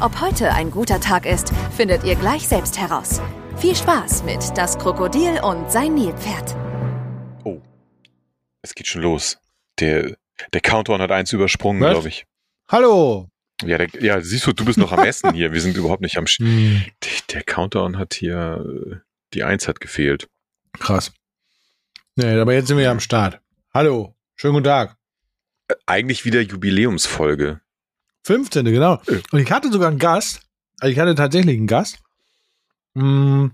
Ob heute ein guter Tag ist, findet ihr gleich selbst heraus. Viel Spaß mit Das Krokodil und sein Nilpferd. Oh, es geht schon los. Der, der Countdown hat eins übersprungen, glaube ich. Hallo! Ja, der, ja, siehst du, du bist noch am Essen hier. Wir sind überhaupt nicht am. Sch Hm, der, der Countdown hat hier. Die Eins hat gefehlt. krass. Nee, aber jetzt sind wir ja am Start. Hallo, schönen guten Tag. Äh, Eigentlich wieder Jubiläumsfolge. 15. genau. Und ich hatte sogar einen Gast. Also ich hatte tatsächlich einen Gast. Mm.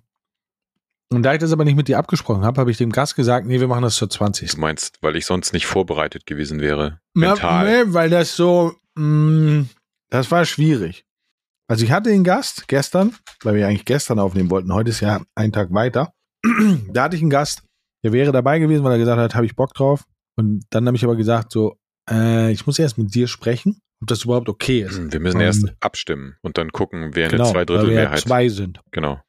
Und da ich das aber nicht mit dir abgesprochen habe, habe ich dem Gast gesagt, nee, wir machen das zur 20. Du meinst, weil ich sonst nicht vorbereitet gewesen wäre. Na, Mental. nee, weil das so, mm, das war schwierig. Also ich hatte den Gast gestern, weil wir eigentlich gestern aufnehmen wollten. Heute ist ja ein Tag weiter. da hatte ich einen Gast, der wäre dabei gewesen, weil er gesagt hat, habe ich Bock drauf. Und dann habe ich aber gesagt, so, äh, ich muss erst mit dir sprechen, ob das überhaupt okay ist. Wir müssen Und- erst abstimmen und dann gucken, wer eine Genau, weil wir ja Zweidrittelmehrheit. zwei sind. Genau.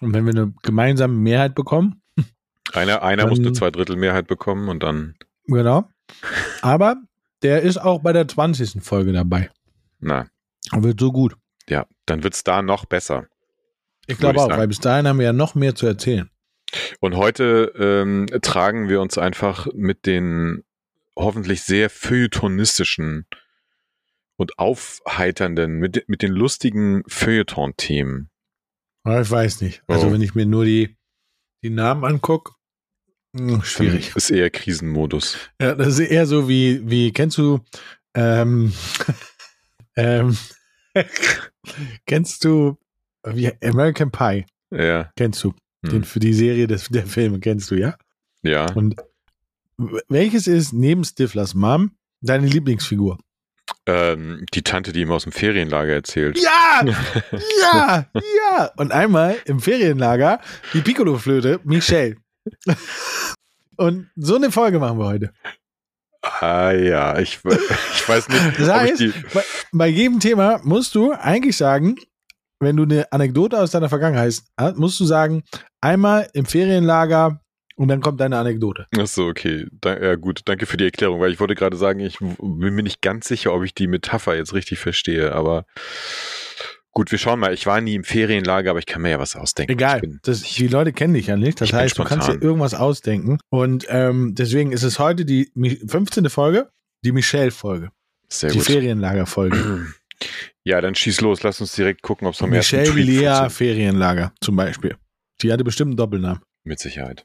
Und wenn wir eine gemeinsame Mehrheit bekommen, Einer, einer muss Dann- eine Zweidrittelmehrheit bekommen und dann. genau. Aber der ist auch bei der 20. Folge dabei. Na, Und wird so gut. ja, dann wird's da noch besser. Ich glaube auch, sagen. weil bis dahin haben wir ja noch mehr zu erzählen. Und heute ähm, tragen wir uns einfach mit den hoffentlich sehr feuilletonistischen und aufheiternden, mit, mit den lustigen Feuilleton-Themen. Aber ich weiß nicht. Also Oh. wenn ich mir nur die, die Namen angucke, Dann schwierig. Ist eher Krisenmodus. Ja, das ist eher so wie, wie kennst du, ähm, ähm, kennst du, wie American Pie, Ja. kennst du, Hm. den für die Serie des, der Filme kennst du, ja? Ja. Und welches ist neben Stiflers Mom deine Lieblingsfigur? Ähm, die Tante, die ihm aus dem Ferienlager erzählt. Ja! Ja! Ja! Und einmal im Ferienlager die Piccolo-Flöte, Michelle. Und so eine Folge machen wir heute. Ah ja, ich, ich weiß nicht, Das heißt, bei, bei jedem Thema musst du eigentlich sagen, wenn du eine Anekdote aus deiner Vergangenheit hast, musst du sagen, einmal im Ferienlager und dann kommt deine Anekdote. Achso, okay. Da, ja, gut. Danke für die Erklärung, weil ich wollte gerade sagen, ich bin mir nicht ganz sicher, ob ich die Metapher jetzt richtig verstehe, aber gut, wir schauen mal. Ich war nie im Ferienlager, aber ich kann mir ja was ausdenken. Egal, Ich bin, das, die Leute kennen dich ja nicht. Das heißt, du kannst dir irgendwas ausdenken. Und ähm, deswegen ist es heute die Mi- 15. Folge, die Michelle-Folge, sehr die gut. Ferienlager-Folge. Ja, dann schieß los. Lass uns direkt gucken, ob es vom Michelle ersten funktioniert. Ferienlager zum Beispiel. Die hatte bestimmt einen Doppelnamen. Mit Sicherheit.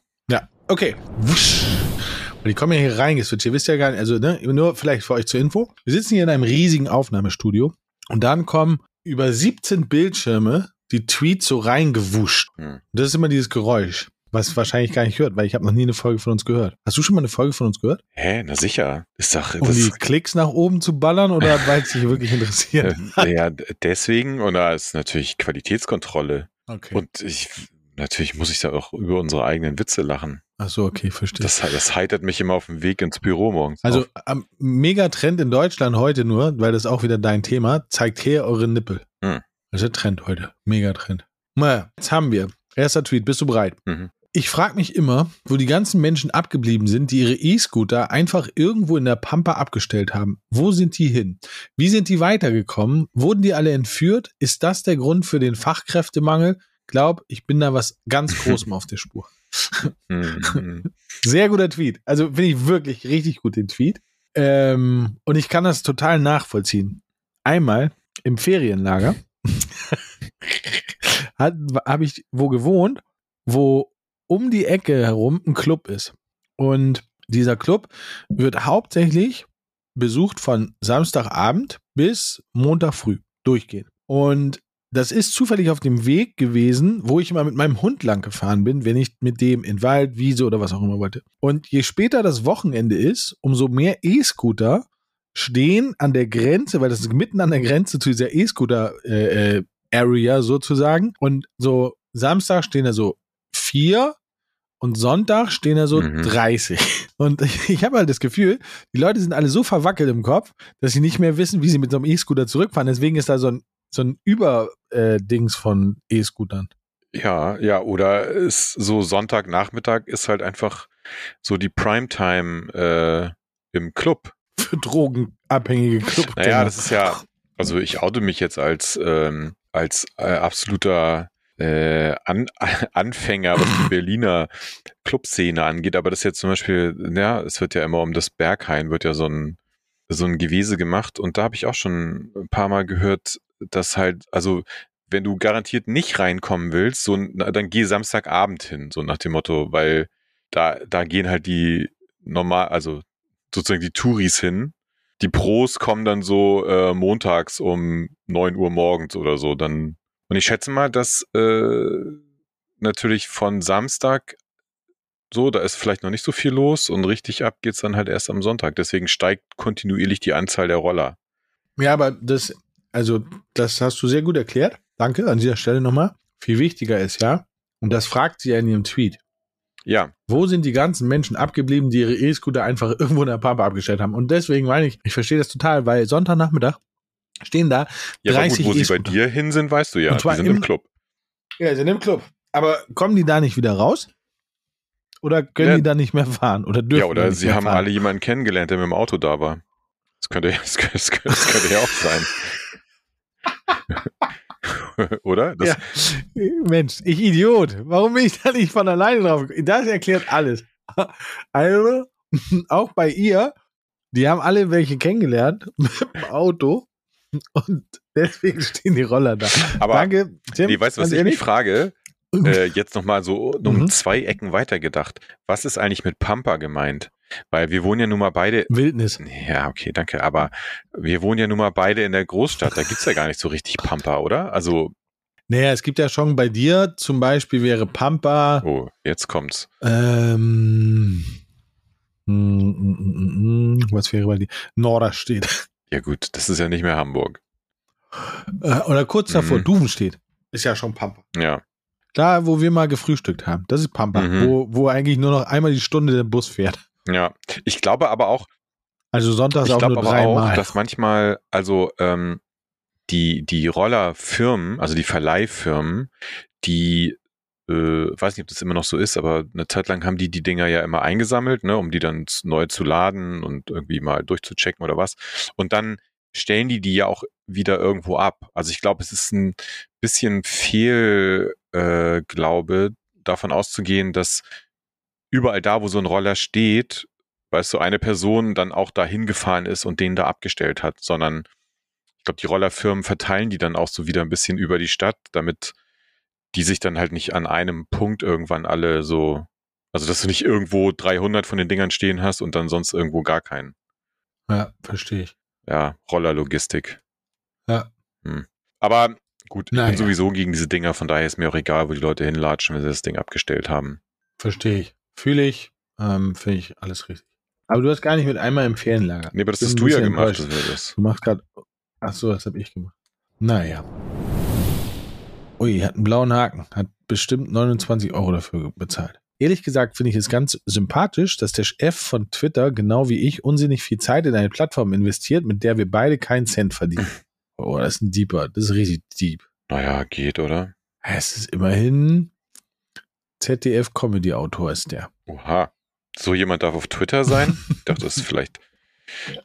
Okay. Wusch. Und die kommen ja hier reingeswitcht. Ihr wisst ja gar nicht, also ne, nur vielleicht für euch zur Info. Wir sitzen hier in einem riesigen Aufnahmestudio und dann kommen über 17 Bildschirme die Tweets so reingewuscht. Hm. Und das ist immer dieses Geräusch, was wahrscheinlich gar nicht hört, weil ich habe noch nie eine Folge von uns gehört. Hast du schon mal eine Folge von uns gehört? Hä? Na sicher. Ist doch. Um die Klicks nach oben zu ballern oder weil es dich wirklich interessiert? äh, ja, deswegen. Und da ist natürlich Qualitätskontrolle. Okay. Und ich. Natürlich muss ich da auch über unsere eigenen Witze lachen. Ach so, okay, verstehe. Das, das heitert mich immer auf dem Weg ins Büro morgens. Also am Megatrend in Deutschland heute nur, weil das auch wieder dein Thema, zeigt her eure Nippel. Hm. Das ist der Trend heute. Megatrend. Naja, jetzt haben wir. Erster Tweet, bist du bereit? Mhm. Ich frage mich immer, wo die ganzen Menschen abgeblieben sind, die ihre E-Scooter einfach irgendwo in der Pampa abgestellt haben. Wo sind die hin? Wie sind die weitergekommen? Wurden die alle entführt? Ist das der Grund für den Fachkräftemangel? Glaub, ich bin da was ganz Großem auf der Spur. Mhm. Sehr guter Tweet. Also finde ich wirklich richtig gut den Tweet. Ähm, und ich kann das total nachvollziehen. Einmal im Ferienlager habe ich wo gewohnt, wo um die Ecke herum ein Club ist. Und dieser Club wird hauptsächlich besucht von Samstagabend bis Montag früh durchgehend. Und das ist zufällig auf dem Weg gewesen, wo ich immer mit meinem Hund lang gefahren bin, wenn ich mit dem in Wald, Wiese oder was auch immer wollte. Und je später das Wochenende ist, umso mehr E-Scooter stehen an der Grenze, weil das ist mitten an der Grenze zu dieser E-Scooter äh, äh, sozusagen und so Samstag stehen da so vier und Sonntag stehen da so Mhm. 30. Und ich, ich habe halt das Gefühl, die Leute sind alle so verwackelt im Kopf, dass sie nicht mehr wissen, wie sie mit so einem E-Scooter zurückfahren. Deswegen ist da so ein, so ein Über-Dings von E-Scootern. Ja, ja, oder ist so Sonntagnachmittag ist halt einfach so die Primetime äh, im Club. Für drogenabhängige Club. Naja, das ist ja, also ich oute mich jetzt als, ähm, als äh, absoluter äh, An Anfänger, was die Berliner Clubszene angeht, aber das ist jetzt zum Beispiel, ja, es wird ja immer um das Berghain, wird ja so ein, so ein Gewese gemacht und da habe ich auch schon ein paar Mal gehört, dass halt, also wenn du garantiert nicht reinkommen willst, so, dann geh Samstagabend hin, so nach dem Motto, weil da, da gehen halt die normal, also sozusagen die Touris hin. Die Pros kommen dann so äh, montags um neun Uhr morgens oder so. Dann und ich schätze mal, dass äh, natürlich von Samstag so, da ist vielleicht noch nicht so viel los und richtig ab geht's dann halt erst am Sonntag. Deswegen steigt kontinuierlich die Anzahl der Roller. Ja, aber das, also, das hast du sehr gut erklärt. Danke an dieser Stelle nochmal. Viel wichtiger ist ja, und das fragt sie ja in ihrem Tweet. Ja, Wo sind die ganzen Menschen abgeblieben, die ihre E-Scooter einfach irgendwo in der Pampa abgestellt haben? Und deswegen meine ich, ich verstehe das total, weil Sonntagnachmittag stehen da ja aber 30 gut, wo sie bei dir hin sind, weißt du ja. Und zwar Die sind im im- Club. Ja, sind im Club. Aber kommen die da nicht wieder raus? Oder können Ja. die da nicht mehr fahren? Oder dürfen Ja, die oder nicht sie haben fahren? alle jemanden kennengelernt, der mit dem Auto da war. Das könnte, das könnte, das könnte, das könnte ja auch sein. oder? Ja. Mensch, ich Idiot. Warum bin ich da nicht von alleine drauf? Das erklärt alles. Also, auch bei ihr, die haben alle welche kennengelernt mit dem Auto und deswegen stehen die Roller da. Aber Danke, Tim. nee, weißt du, was ich mich frage? Äh, jetzt nochmal so um Mhm. zwei Ecken weitergedacht. Was ist eigentlich mit Pampa gemeint? Weil wir wohnen ja nun mal beide. Wildnis. Ja, okay, danke. Aber wir wohnen ja nun mal beide in der Großstadt. Da gibt's ja gar nicht so richtig Pampa, oder? Also, Naja, es gibt ja schon bei dir zum Beispiel wäre Pampa. oh, jetzt kommt's. Ähm, mm, mm, mm, mm, was wäre bei dir? Norderstedt. Ja gut, das ist ja nicht mehr Hamburg. Äh, Oder kurz davor, Mhm. Duvenstedt. Ist ja schon Pampa. Ja. Da, wo wir mal gefrühstückt haben. Das ist Pampa, Mhm. wo, wo eigentlich nur noch einmal die Stunde der Bus fährt. Ja. Ich glaube aber auch, Also sonntags ich auch glaube aber auch, dreimal. dass manchmal, also ähm, die, die Rollerfirmen, also die Verleihfirmen, die, äh, weiß nicht, ob das immer noch so ist, aber eine Zeit lang haben die die Dinger ja immer eingesammelt, ne, um die dann neu zu laden und irgendwie mal durchzuchecken oder was. Und dann stellen die die ja auch wieder irgendwo ab. Also ich glaube, es ist ein bisschen fehl, äh, glaube, davon auszugehen, dass überall da, wo so ein Roller steht, weißt du, eine Person dann auch da hingefahren ist und den da abgestellt hat, sondern ich glaube, die Rollerfirmen verteilen die dann auch so wieder ein bisschen über die Stadt, damit die sich dann halt nicht an einem Punkt irgendwann alle so, also dass du nicht irgendwo 300 von den Dingern stehen hast und dann sonst irgendwo gar keinen. Ja, verstehe ich. Ja, Rollerlogistik. Ja. Hm. Aber gut, ich Naja. bin sowieso gegen diese Dinger, von daher ist mir auch egal, wo die Leute hinlatschen, wenn sie das Ding abgestellt haben. Verstehe ich. Fühle ich. Ähm, Finde ich alles richtig. Aber du hast gar nicht mit einmal im Ferienlager. Nee, aber das hast du ja gemacht. Du machst gerade. Ach so, das habe ich gemacht. Naja. Ui, hat einen blauen Haken. Hat bestimmt 29 Euro dafür bezahlt. Ehrlich gesagt finde ich es ganz sympathisch, dass der Chef von Twitter genau wie ich unsinnig viel Zeit in eine Plattform investiert, mit der wir beide keinen Cent verdienen. Oh, das ist ein Deeper. Das ist richtig deep. Naja, geht, oder? Es ist immerhin ZDF-Comedy-Autor ist der. Oha. So jemand darf auf Twitter sein? Ich dachte, das ist vielleicht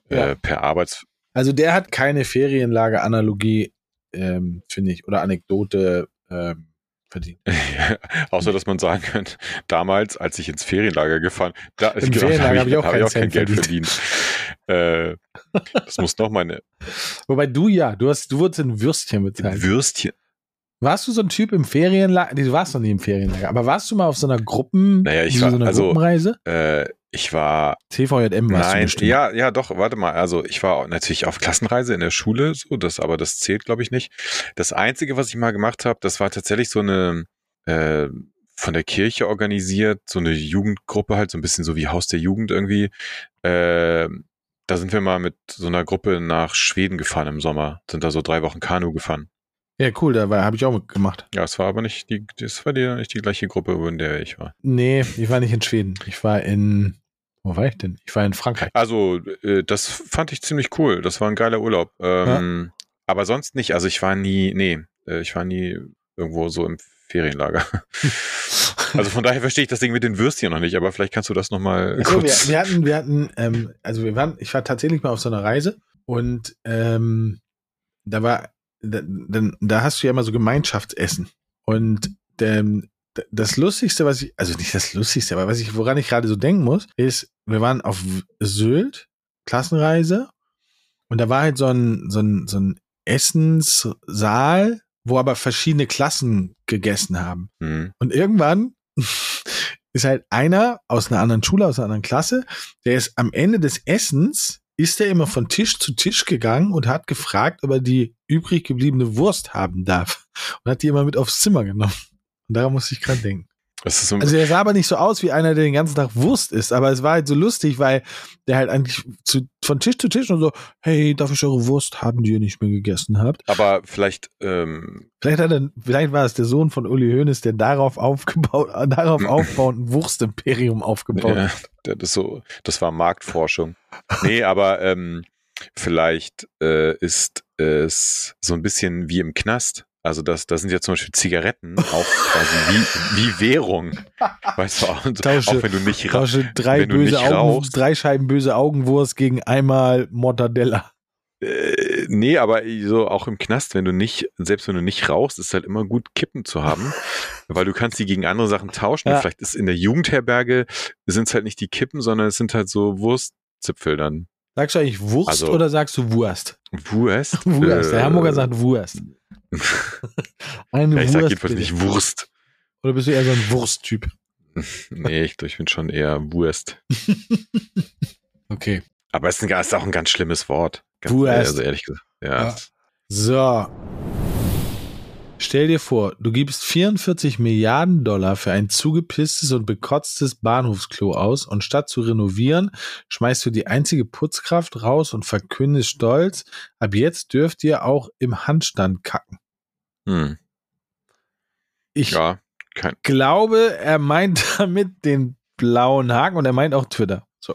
Ja. äh, per Arbeits... Also der hat keine Ferienlager-Analogie, ähm, finde ich, oder Anekdote ähm, verdient. Außer, dass man sagen könnte, damals, als ich ins Ferienlager gefahren, da, Im Ferienlager da habe ich auch hab keinen kein Cent Geld verdient. verdient. äh, das muss noch meine Wobei du ja, du hast, du wurdest in Würstchen bezahlt. Würstchen. Warst du so ein Typ im Ferienlager? Nee, du warst noch nie im Ferienlager, aber warst du mal auf so einer Gruppen, Naja, ich so war- einer also- Gruppenreise? Äh, ich war TVJM warst du Nein, bestimmt. ja, ja, doch, warte mal. Also ich war natürlich auf Klassenreise in der Schule, so, das, aber das zählt, glaube ich, nicht. Das Einzige, was ich mal gemacht habe, das war tatsächlich so eine äh, von der Kirche organisiert, so eine Jugendgruppe halt, so ein bisschen so wie Haus der Jugend irgendwie. Äh, da sind wir mal mit so einer Gruppe nach Schweden gefahren im Sommer, sind da so drei Wochen Kanu gefahren. Ja, cool, da habe ich auch mitgemacht. Ja, es war aber nicht die, das war die, nicht die gleiche Gruppe, in der ich war. Nee, ich war nicht in Schweden. Ich war in, wo war ich denn? Ich war in Frankreich. Also, äh, das fand ich ziemlich cool. Das war ein geiler Urlaub. Ähm, ja. Aber sonst nicht. Also ich war nie, nee, äh, ich war nie irgendwo so im Ferienlager. also von daher verstehe ich das Ding mit den Würstchen noch nicht, aber vielleicht kannst du das nochmal also kurz. Wir, wir, hatten, wir hatten, ähm, also wir waren, ich war tatsächlich mal auf so einer Reise und ähm, da war da, dann, da hast du ja immer so Gemeinschaftsessen. Und ähm, das Lustigste, was ich, also nicht das Lustigste, aber was ich, woran ich gerade so denken muss, ist, wir waren auf Sylt, Klassenreise, und da war halt so ein, so ein, so ein Essenssaal, wo aber verschiedene Klassen gegessen haben. Mhm. Und irgendwann ist halt einer aus einer anderen Schule, aus einer anderen Klasse, der ist am Ende des Essens ist er immer von Tisch zu Tisch gegangen und hat gefragt, ob er die übrig gebliebene Wurst haben darf. Und hat die immer mit aufs Zimmer genommen. Und daran musste ich gerade denken. So also er sah aber nicht so aus wie einer, der den ganzen Tag Wurst isst, aber es war halt so lustig, weil der halt eigentlich zu, von Tisch zu Tisch und so, hey, darf ich eure Wurst haben, die ihr nicht mehr gegessen habt? Aber vielleicht, ähm vielleicht hat er, vielleicht war es der Sohn von Uli Hoeneß, der darauf aufgebaut, darauf aufbauend ein Wurstimperium aufgebaut ja, Das ist so, das war Marktforschung. nee, aber ähm, vielleicht äh, ist es so ein bisschen wie im Knast also das, das sind ja zum Beispiel Zigaretten auch quasi wie, wie Währung. Weißt du, auch, tausche, auch wenn du nicht, tausche drei, böse nicht Augen, rauchst. drei Scheiben böse Augenwurst gegen einmal Mortadella. Äh, nee, aber so auch im Knast, wenn du nicht, selbst wenn du nicht rauchst, ist halt immer gut, Kippen zu haben, weil du kannst die gegen andere Sachen tauschen. Ja. Vielleicht ist in der Jugendherberge sind es halt nicht die Kippen, sondern es sind halt so Wurstzipfel dann. Sagst du eigentlich Wurst also, oder sagst du Wurst? Wurst? Wurst. Der Hamburger sagt Wurst. Eine ja, ich Wurst. sag jedenfalls nicht Wurst. Oder bist du eher so ein Wursttyp? nee, ich, ich bin schon eher Wurst. okay. Aber es ist auch ein ganz schlimmes Wort. Ganz, Wurst. Also ehrlich gesagt. Ja. ja. So. Stell dir vor, du gibst 44 Milliarden Dollar für ein zugepisstes und bekotztes Bahnhofsklo aus und statt zu renovieren, schmeißt du die einzige Putzkraft raus und verkündest stolz, ab jetzt dürft ihr auch im Handstand kacken. Hm. Ich ja, glaube, er meint damit den blauen Haken und er meint auch Twitter. So.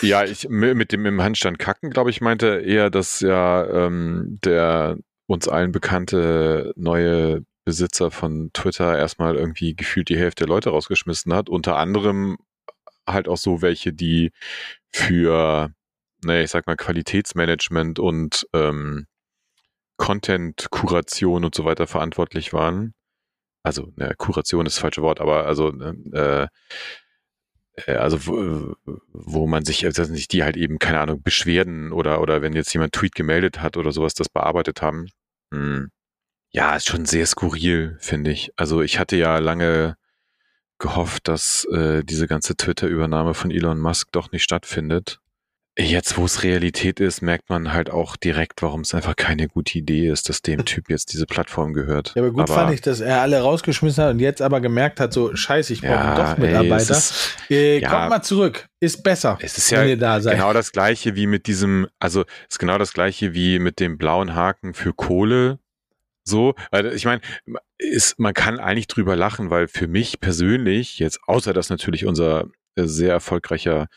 Ja, ich mit dem im Handstand kacken, glaube ich, meinte eher, dass ja ähm, der uns allen bekannte neue Besitzer von Twitter erstmal irgendwie gefühlt die Hälfte der Leute rausgeschmissen hat. Unter anderem halt auch so welche, die für, naja, ich sag mal, Qualitätsmanagement und ähm, Content-Kuration und so weiter verantwortlich waren. Also, ne, Kuration ist das falsche Wort, aber also äh, äh, also wo, wo man sich, also nicht die halt eben, keine Ahnung, Beschwerden oder, oder wenn jetzt jemand Tweet gemeldet hat oder sowas, das bearbeitet haben. Hm. Ja, ist schon sehr skurril, finde ich. Also ich hatte ja lange gehofft, dass äh, diese ganze Twitter-Übernahme von Elon Musk doch nicht stattfindet. Jetzt, wo es Realität ist, merkt man halt auch direkt, warum es einfach keine gute Idee ist, dass dem Typ jetzt diese Plattform gehört. Ja, aber gut aber, fand ich, dass er alle rausgeschmissen hat und jetzt aber gemerkt hat, so scheiße, ich brauche ja, doch Mitarbeiter. Ey, ist, äh, ja, kommt mal zurück, ist besser. Es ist ja genau das gleiche wie mit diesem, also ist genau das gleiche wie mit dem blauen Haken für Kohle. So, weil ich meine, ist, man kann eigentlich drüber lachen, weil für mich persönlich, jetzt außer dass natürlich unser äh, sehr erfolgreicher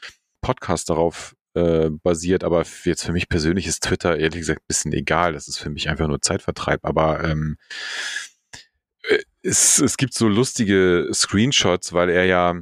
Podcast darauf äh, basiert, aber jetzt für mich persönlich ist Twitter ehrlich gesagt ein bisschen egal. Das ist für mich einfach nur Zeitvertreib. Aber ähm, äh, es, es gibt so lustige Screenshots, weil er ja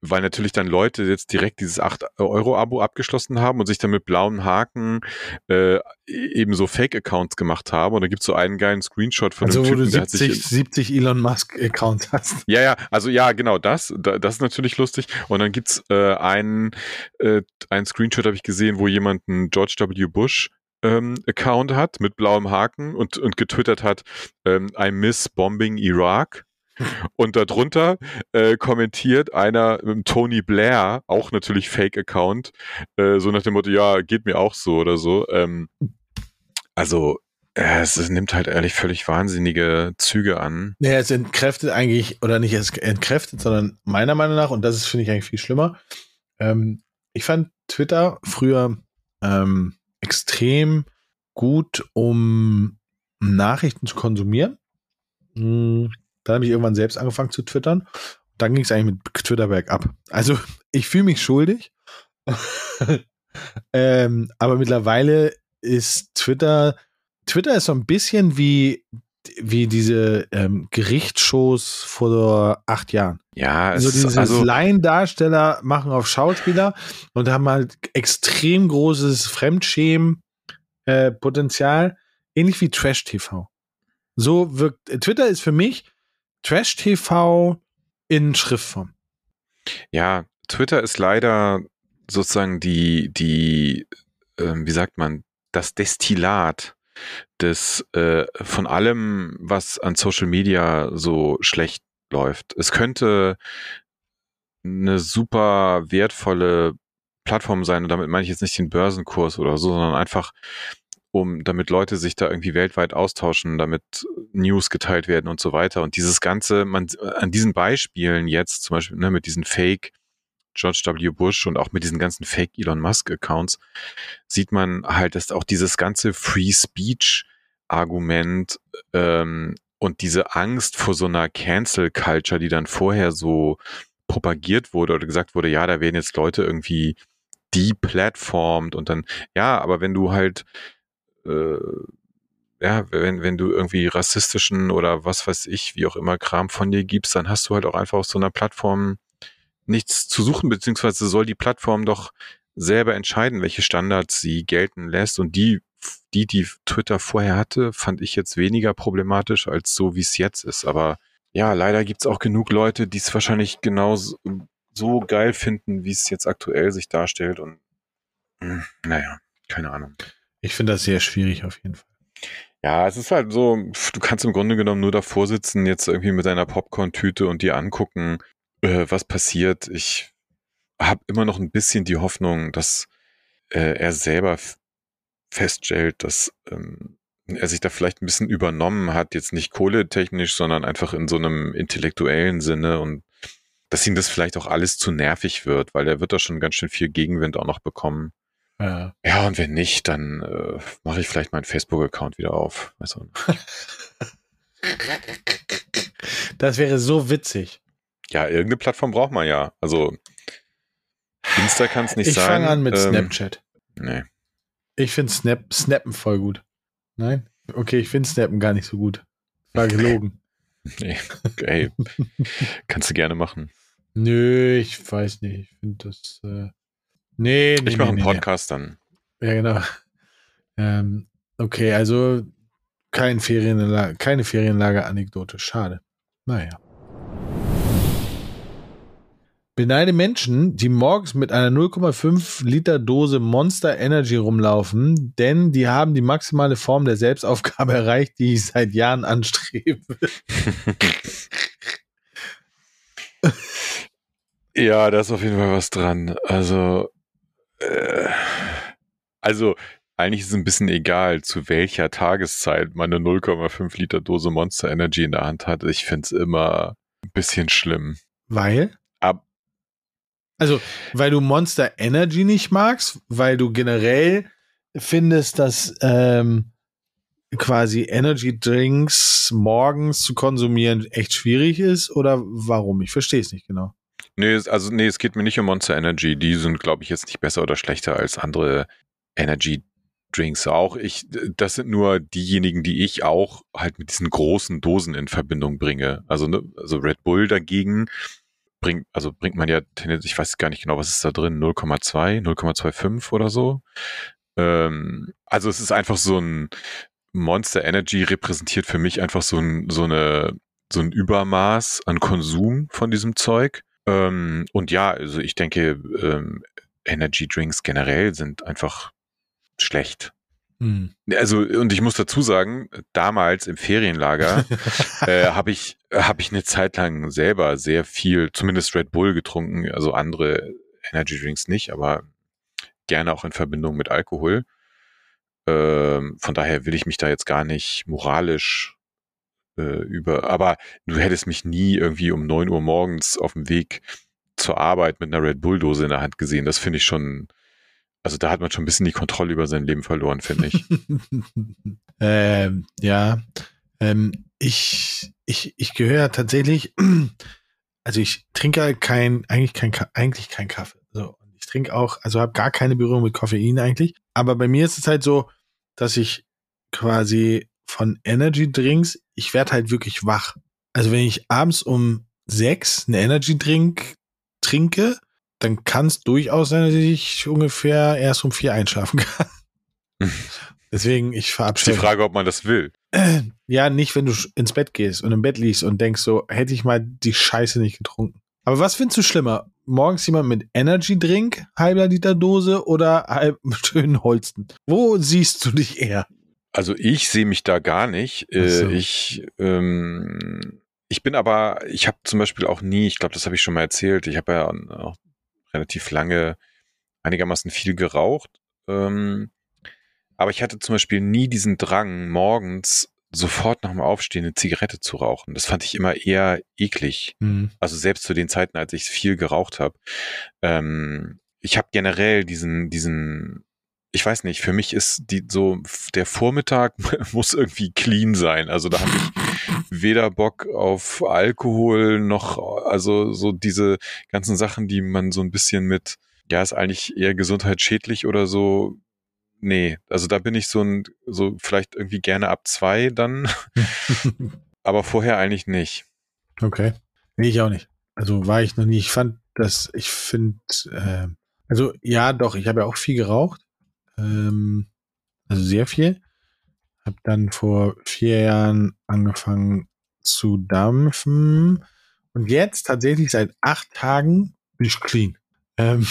weil natürlich dann Leute jetzt direkt dieses 8-Euro-Abo abgeschlossen haben und sich dann mit blauen Haken äh, eben so Fake-Accounts gemacht haben. Und da gibt es so einen geilen Screenshot von also, einem Typen, wo du 70, 70 Elon Musk-Accounts hast. Ja, ja, also ja, genau, das, das ist natürlich lustig. Und dann gibt's äh, einen, äh, einen Screenshot, habe ich gesehen, wo jemand einen George W. Bush ähm, Account hat mit blauem Haken und, und getwittert hat, ähm, I miss bombing Iraq. Und darunter äh, kommentiert einer ähm, Tony Blair, auch natürlich Fake-Account, äh, so nach dem Motto, ja, geht mir auch so oder so. Ähm, also äh, es, es, nimmt halt ehrlich völlig wahnsinnige Züge an. Naja, es entkräftet eigentlich, oder nicht es entkräftet, sondern meiner Meinung nach, und das ist, finde ich, eigentlich viel schlimmer, ähm, ich fand Twitter früher ähm, extrem gut, um Nachrichten zu konsumieren. Hm, Dann habe ich irgendwann selbst angefangen zu twittern. Dann ging es eigentlich mit Twitter bergab. Also ich fühle mich schuldig. ähm, aber mittlerweile ist Twitter, Twitter ist so ein bisschen wie, wie diese ähm, Gerichtsshows vor acht Jahren. Ja, es Also ist dieses also Laiendarsteller machen auf Schauspieler und haben halt extrem großes Fremdschämen-Potenzial, ähnlich wie Trash-TV. So wirkt, Twitter ist für mich Trash-TV in Schriftform. ja, Twitter ist leider sozusagen die die ähm, wie sagt man das Destillat des äh, von allem, was an Social Media so schlecht läuft. Es könnte eine super wertvolle Plattform sein und damit meine ich jetzt nicht den Börsenkurs oder so, sondern einfach um damit Leute sich da irgendwie weltweit austauschen, damit News geteilt werden und so weiter. Und dieses ganze, man an diesen Beispielen jetzt zum Beispiel ne, mit diesen Fake George W. Bush und auch mit diesen ganzen Fake Elon Musk Accounts sieht man halt, dass auch dieses ganze Free Speech Argument ähm, und diese Angst vor so einer Cancel Culture, die dann vorher so propagiert wurde oder gesagt wurde, ja, da werden jetzt Leute irgendwie deplatformt und dann, ja, aber wenn du halt äh, ja, wenn, wenn du irgendwie rassistischen oder was weiß ich, wie auch immer Kram von dir gibst, dann hast du halt auch einfach auf so einer Plattform nichts zu suchen, beziehungsweise soll die Plattform doch selber entscheiden, welche Standards sie gelten lässt. Und die, die, die Twitter vorher hatte, fand ich jetzt weniger problematisch als so, wie es jetzt ist. Aber ja, leider gibt's auch genug Leute, die es wahrscheinlich genau so, geil finden, wie es jetzt aktuell sich darstellt. Und mh, naja, keine Ahnung. Ich finde das sehr schwierig auf jeden Fall. Ja, es ist halt so, du kannst im Grunde genommen nur davor sitzen, jetzt irgendwie mit deiner Popcorn-Tüte und dir angucken, äh, was passiert. Ich habe immer noch ein bisschen die Hoffnung, dass äh, er selber feststellt, dass ähm, er sich da vielleicht ein bisschen übernommen hat, jetzt nicht kohletechnisch, sondern einfach in so einem intellektuellen Sinne und dass ihm das vielleicht auch alles zu nervig wird, weil er wird da schon ganz schön viel Gegenwind auch noch bekommen. Ja. Ja, und wenn nicht, dann äh, mache ich vielleicht meinen Facebook-Account wieder auf. Nicht. Das wäre so witzig. Ja, irgendeine Plattform braucht man ja. Also Insta kann es nicht ich sein. fange an mit Ähm, Snapchat. Nee. Ich finde Snap, Snappen voll gut. Nein? Okay, ich finde Snappen gar nicht so gut. War gelogen. nee. Ey, kannst du gerne machen. Nö, ich weiß nicht. Ich finde das. Äh, nee, nee. Ich mache nee, einen nee, Podcast dann. Nee. Ja, genau. Ähm, okay, also kein Ferienlager, keine Ferienlager-Anekdote. Schade. Naja. Beneide Menschen, die morgens mit einer 0,5 Liter Dose Monster Energy rumlaufen, denn die haben die maximale Form der Selbstaufgabe erreicht, die ich seit Jahren anstrebe. ja, da ist auf jeden Fall was dran. Also, äh, also eigentlich ist es ein bisschen egal, zu welcher Tageszeit man eine 0,5 Liter Dose Monster Energy in der Hand hat. Ich finde es immer ein bisschen schlimm. Weil? Ab, Also, weil du Monster Energy nicht magst, weil du generell findest, dass ähm, quasi Energy Drinks morgens zu konsumieren echt schwierig ist oder warum? Ich verstehe es nicht genau. Nee, also nee, es geht mir nicht um Monster Energy. Die sind, glaube ich, jetzt nicht besser oder schlechter als andere Energy Drinks. Auch ich, das sind nur diejenigen, die ich auch halt mit diesen großen Dosen in Verbindung bringe. Also, ne, also Red Bull dagegen bringt, also bringt man ja, ich weiß gar nicht genau, was ist da drin, 0,2, 0,25 oder so. Ähm, also es ist einfach so ein Monster Energy repräsentiert für mich einfach so ein, so eine, so ein Übermaß an Konsum von diesem Zeug. Ähm, und ja, also ich denke, ähm, Energy Drinks generell sind einfach schlecht. Hm. Also, und ich muss dazu sagen, damals im Ferienlager äh, habe ich, habe ich eine Zeit lang selber sehr viel, zumindest Red Bull getrunken, also andere Energy Drinks nicht, aber gerne auch in Verbindung mit Alkohol. Ähm, von daher will ich mich da jetzt gar nicht moralisch äh, über, aber du hättest mich nie irgendwie um neun Uhr morgens auf dem Weg zur Arbeit mit einer Red Bull Dose in der Hand gesehen. Das finde ich schon, Also da hat man schon ein bisschen die Kontrolle über sein Leben verloren, finde ich. ähm, ja, ähm, ich, ich, ich gehöre tatsächlich, also ich trinke kein, eigentlich kein, eigentlich kein Kaffee. So, ich trinke auch, also habe gar keine Berührung mit Koffein eigentlich. Aber bei mir ist es halt so, dass ich quasi von Energy Drinks, ich werde halt wirklich wach. Also wenn ich abends um sechs einen Energy Drink trinke, dann kann es durchaus sein, dass ich ungefähr erst um vier einschlafen kann. Deswegen, ich verabschiede. Die Frage, ob man das will. Ja, nicht, wenn du ins Bett gehst und im Bett liegst und denkst so, hätte ich mal die Scheiße nicht getrunken. Aber was findest du schlimmer? Morgens jemand mit Energy Drink, halber Liter Dose oder halb schönen Holsten? Wo siehst du dich eher? Also ich sehe mich da gar nicht. Äh, so. Ich, ähm, ich bin aber, ich habe zum Beispiel auch nie, ich glaube, das habe ich schon mal erzählt, ich habe ja auch relativ lange einigermaßen viel geraucht. Ähm, aber ich hatte zum Beispiel nie diesen Drang, morgens sofort nach dem Aufstehen eine Zigarette zu rauchen. Das fand ich immer eher eklig. Mhm. Also selbst zu den Zeiten, als ich viel geraucht habe. Ähm, ich habe generell diesen, diesen, ich weiß nicht, für mich ist die so, der Vormittag muss irgendwie clean sein. Also da habe ich weder Bock auf Alkohol noch, also so diese ganzen Sachen, die man so ein bisschen mit, ja, ist eigentlich eher gesundheitsschädlich oder so nee, also da bin ich so ein, so vielleicht irgendwie gerne ab zwei dann, aber vorher eigentlich nicht. Okay. Nee, ich auch nicht. Also war ich noch nie. Ich fand das, ich finde, äh, also ja, doch, ich habe ja auch viel geraucht. Ähm, also sehr viel. Hab dann vor vier Jahren angefangen zu dampfen. Und jetzt tatsächlich seit acht Tagen bin ich clean. Ähm,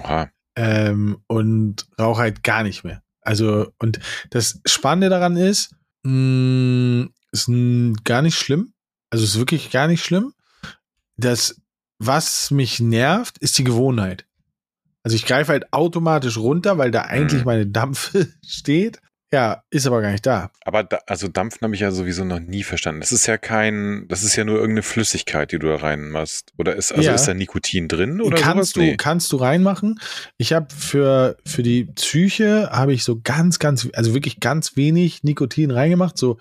Oha ähm, und rauche halt gar nicht mehr. Also, und das Spannende daran ist, mh, mm, ist mh, gar nicht schlimm. Also ist wirklich gar nicht schlimm. Das, was mich nervt, ist die Gewohnheit. Also ich greife halt automatisch runter, weil da eigentlich mhm. meine Dampfe steht. Ja, ist aber gar nicht da. Aber da, also Dampfen habe ich ja sowieso noch nie verstanden. Das ist ja kein, das ist ja nur irgendeine Flüssigkeit, die du da reinmachst. Oder ist, also ja. ist da Nikotin drin oder kannst sowas? Du, nee. Kannst du reinmachen. Ich habe für, für die Psyche habe ich so ganz, ganz, also wirklich ganz wenig Nikotin reingemacht, so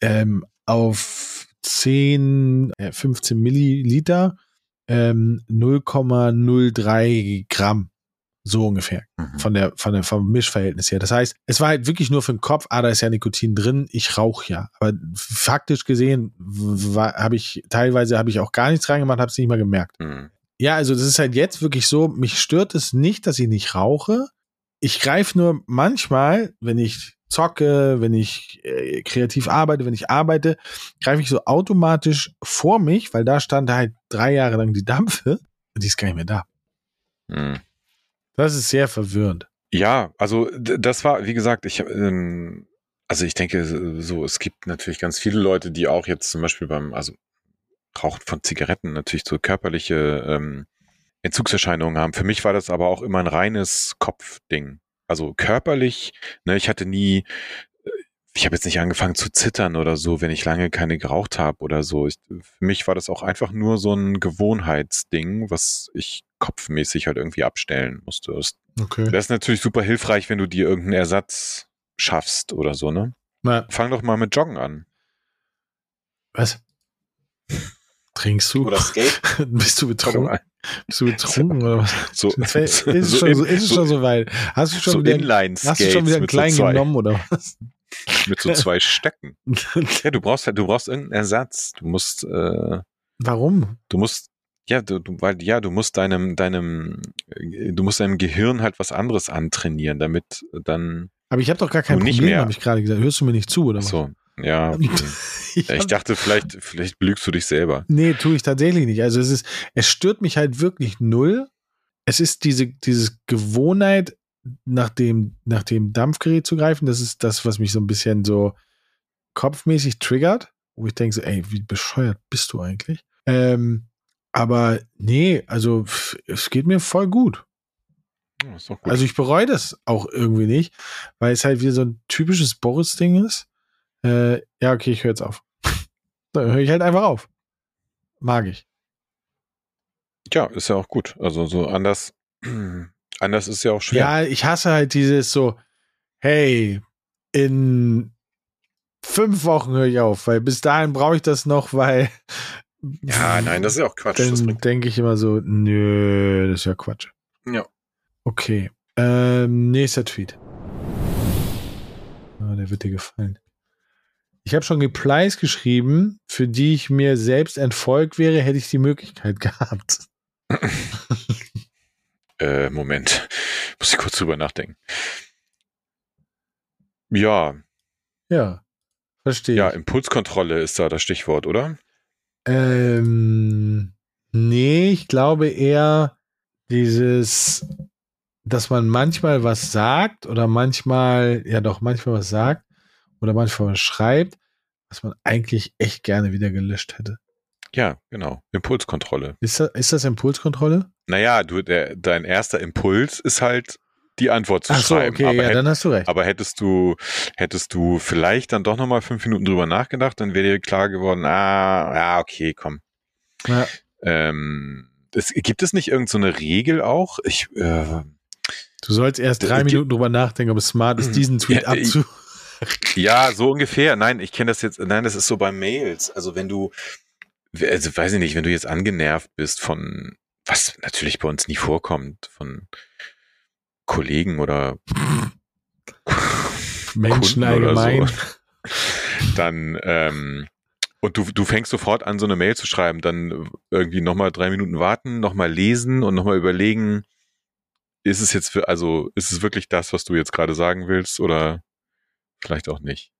ähm, auf 10, äh, 15 Milliliter, ähm, 0,03 Gramm. So ungefähr. Mhm. Von der, von der, vom Mischverhältnis her. Das heißt, es war halt wirklich nur für den Kopf, ah, da ist ja Nikotin drin, ich rauche ja. Aber faktisch gesehen habe ich, teilweise habe ich auch gar nichts reingemacht, habe es nicht mal gemerkt. Mhm. Ja, also das ist halt jetzt wirklich so, mich stört es nicht, dass ich nicht rauche. Ich greife nur manchmal, wenn ich zocke, wenn ich äh, kreativ arbeite, wenn ich arbeite, greife ich so automatisch vor mich, weil da stand halt drei Jahre lang die Dampfe und die ist gar nicht mehr da. Mhm. Das ist sehr verwirrend. Ja, also das war, wie gesagt, ich ähm, also ich denke so, es gibt natürlich ganz viele Leute, die auch jetzt zum Beispiel beim, also Rauchen von Zigaretten natürlich so körperliche ähm, Entzugserscheinungen haben. Für mich war das aber auch immer ein reines Kopfding. Also körperlich, ne, ich hatte nie ich habe jetzt nicht angefangen zu zittern oder so, wenn ich lange keine geraucht habe oder so. Ich, für mich war das auch einfach nur so ein Gewohnheitsding, was ich kopfmäßig halt irgendwie abstellen musste. Das, okay. das ist natürlich super hilfreich, wenn du dir irgendeinen Ersatz schaffst oder so, ne? Na. Fang doch mal mit Joggen an. Was? Trinkst du? Oder Skate? Bist du betrunken? Bist du betrunken oder was? So, ist, es so schon, in, so, ist es schon so weit? Hast du schon so wieder, hast du schon wieder einen kleinen so genommen oder was? Mit so zwei Stöcken. ja, du brauchst halt, du brauchst irgendeinen Ersatz. Du musst. Äh, Warum? Du musst. Ja, du, du, weil, ja, du musst deinem, deinem, du musst deinem Gehirn halt was anderes antrainieren, damit dann. Aber ich habe doch gar kein Problem, habe ich gerade gesagt. Hörst du mir nicht zu, oder was? So, ja. Okay. ich, ich dachte, vielleicht, vielleicht belügst du dich selber. Nee, tue ich tatsächlich nicht. Also es ist, es stört mich halt wirklich null. Es ist diese, diese Gewohnheit, nach dem, nach dem Dampfgerät zu greifen. Das ist das, was mich so ein bisschen so kopfmäßig triggert, wo ich denke so, ey, wie bescheuert bist du eigentlich? Ähm, aber nee, also es geht mir voll gut. gut. Also ich bereue das auch irgendwie nicht, weil es halt wieder so ein typisches Boris-Ding ist. Äh, ja, okay, ich höre jetzt auf. Dann höre ich halt einfach auf. Mag ich. Ja, ist ja auch gut. Also so anders anders ist ja auch schwer. Ja, ich hasse halt dieses so, hey, in fünf Wochen höre ich auf, weil bis dahin brauche ich das noch, weil Ja, nein, das ist ja auch Quatsch. Dann denke ich immer so, nö, das ist ja Quatsch. Ja. Okay. Ähm, nächster Tweet. Ah, der wird dir gefallen. Ich habe schon Replies geschrieben, für die ich mir selbst entfolgt wäre, hätte ich die Möglichkeit gehabt. Äh, Moment. Muss ich kurz drüber nachdenken. Ja, Ja, verstehe. ja. Impulskontrolle ist da das Stichwort, oder? Ähm, nee, ich glaube eher dieses, dass man manchmal was sagt oder manchmal, ja doch, manchmal was sagt oder manchmal schreibt, was man eigentlich echt gerne wieder gelöscht hätte. Ja, genau. Impulskontrolle. Ist das, ist das Impulskontrolle? Naja, du, der, dein erster Impuls ist halt, die Antwort zu Ach so, schreiben. okay, aber, ja, hätt- dann hast du recht. aber hättest du, hättest du vielleicht dann doch nochmal fünf Minuten drüber nachgedacht, dann wäre dir klar geworden, ah, ja, okay, komm. Ja. Ähm, es, gibt es nicht irgendeine so eine Regel auch? Ich, äh, Du sollst erst drei Äh, Minuten drüber nachdenken, ob es smart ist, diesen Tweet Ja, ich- abzu. Ja, so ungefähr. Nein, ich kenne das jetzt, nein, das ist so bei Mails. Also wenn du, also weiß ich nicht, wenn du jetzt angenervt bist von, was natürlich bei uns nie vorkommt, von Kollegen oder Menschen Kunden oder allgemein. so, dann, ähm, und du, du fängst sofort an, so eine Mail zu schreiben, dann irgendwie nochmal drei Minuten warten, nochmal lesen und nochmal überlegen, ist es jetzt, für, also ist es wirklich das, was du jetzt gerade sagen willst oder vielleicht auch nicht?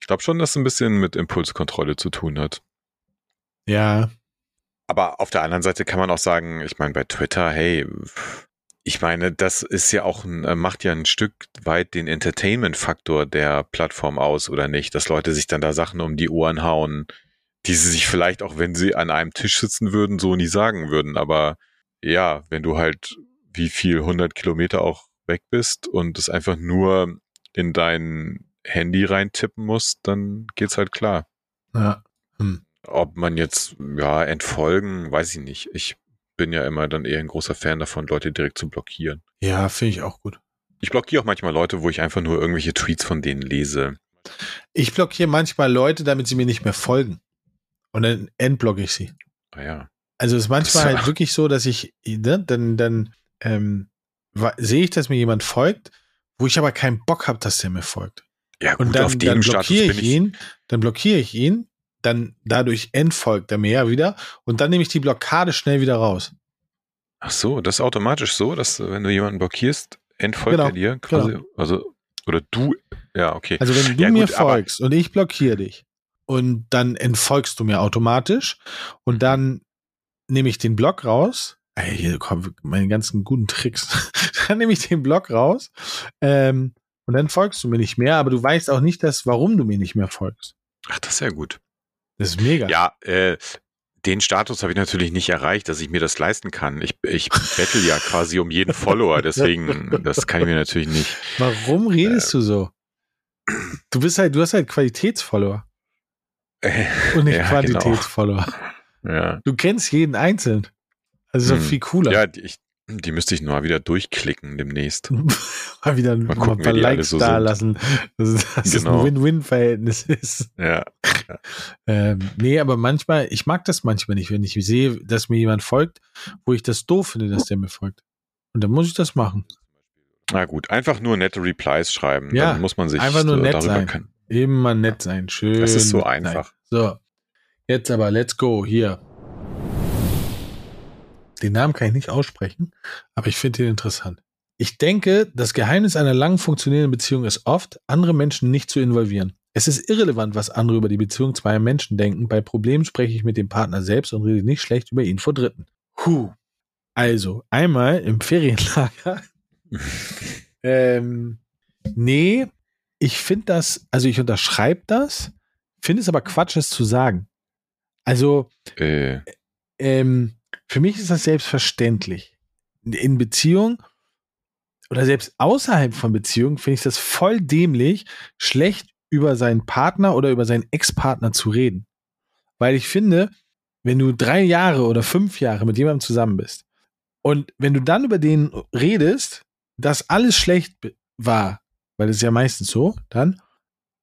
Ich glaube schon, dass es ein bisschen mit Impulskontrolle zu tun hat. Ja, Aber auf der anderen Seite kann man auch sagen, ich meine, bei Twitter, hey, ich meine, das ist ja auch ein, äh, macht ja ein Stück weit den Entertainment-Faktor der Plattform aus, oder nicht? Dass Leute sich dann da Sachen um die Ohren hauen, die sie sich vielleicht auch, wenn sie an einem Tisch sitzen würden, so nie sagen würden. Aber ja, wenn du halt wie viel 100 Kilometer auch weg bist und es einfach nur in dein Handy reintippen musst, dann geht's halt klar. ja. Hm. Ob man jetzt, ja, entfolgen, weiß ich nicht. Ich bin ja immer dann eher ein großer Fan davon, Leute direkt zu blockieren. Ja, finde ich auch gut. Ich blockiere auch manchmal Leute, wo ich einfach nur irgendwelche Tweets von denen lese. Ich blockiere manchmal Leute, damit sie mir nicht mehr folgen. Und dann entblocke ich sie. Ah ja. Also es ist manchmal halt wirklich so, dass ich, ne, dann, dann ähm, sehe ich, dass mir jemand folgt, wo ich aber keinen Bock habe, dass der mir folgt. Ja, gut, Und dann, auf dem blockiere ich ich. ihn, dann blockiere ich ihn, dann dadurch entfolgt er mir ja wieder und dann nehme ich die Blockade schnell wieder raus. Ach so, das ist automatisch so, dass äh, wenn du jemanden blockierst, entfolgt Genau, er dir quasi. Also, oder du, ja, okay. Also wenn du Ja, mir gut, folgst und ich blockiere dich und dann entfolgst du mir automatisch und dann nehme ich den Block raus. Ey, hier kommen meine ganzen guten Tricks. dann nehme ich den Block raus ähm, und dann folgst du mir nicht mehr, aber du weißt auch nicht, dass, warum du mir nicht mehr folgst. Ach, das ist ja gut. Das ist mega. Ja, äh, den Status habe ich natürlich nicht erreicht, dass ich mir das leisten kann. Ich, ich bettel ja quasi um jeden Follower, deswegen, das kann ich mir natürlich nicht. Warum redest du so? Du bist halt, du hast halt Qualitätsfollower und nicht Ja, genau. Quantitätsfollower. Ja, Du kennst jeden einzeln. Das ist doch Hm. viel cooler. ja die, ich, die müsste ich mal wieder durchklicken demnächst. mal wieder mal gucken, ein paar Likes so da sind. lassen, dass, dass es Genau. ein Win-Win-Verhältnis ist. Ja, Ähm, nee, aber manchmal, ich mag das manchmal nicht, wenn ich sehe, dass mir jemand folgt, wo ich das doof finde, dass der mir folgt. Und dann muss ich das machen. na gut, einfach nur nette Replies schreiben. Ja, dann muss man sich einfach nur äh, nett darüber sein. Immer nett sein. Schön. Das ist so einfach. Sein. So. Jetzt aber, let's go. Hier. Den Namen kann ich nicht aussprechen, aber ich finde ihn interessant. Ich denke, das Geheimnis einer lang funktionierenden Beziehung ist oft, andere Menschen nicht zu involvieren. Es ist irrelevant, was andere über die Beziehung zweier Menschen denken. Bei Problemen spreche ich mit dem Partner selbst und rede nicht schlecht über ihn vor Dritten. Puh. Also, einmal im Ferienlager. ähm, nee, ich finde das, also ich unterschreibe das, finde es aber Quatsch, es zu sagen. Also, äh, ähm, für mich ist das selbstverständlich. In Beziehung oder selbst außerhalb von Beziehung finde ich das voll dämlich, schlecht über seinen Partner oder über seinen Ex-Partner zu reden. Weil ich finde, wenn du drei Jahre oder fünf Jahre mit jemandem zusammen bist Und wenn du dann über den redest, dass alles schlecht war, weil das ist ja meistens so, dann,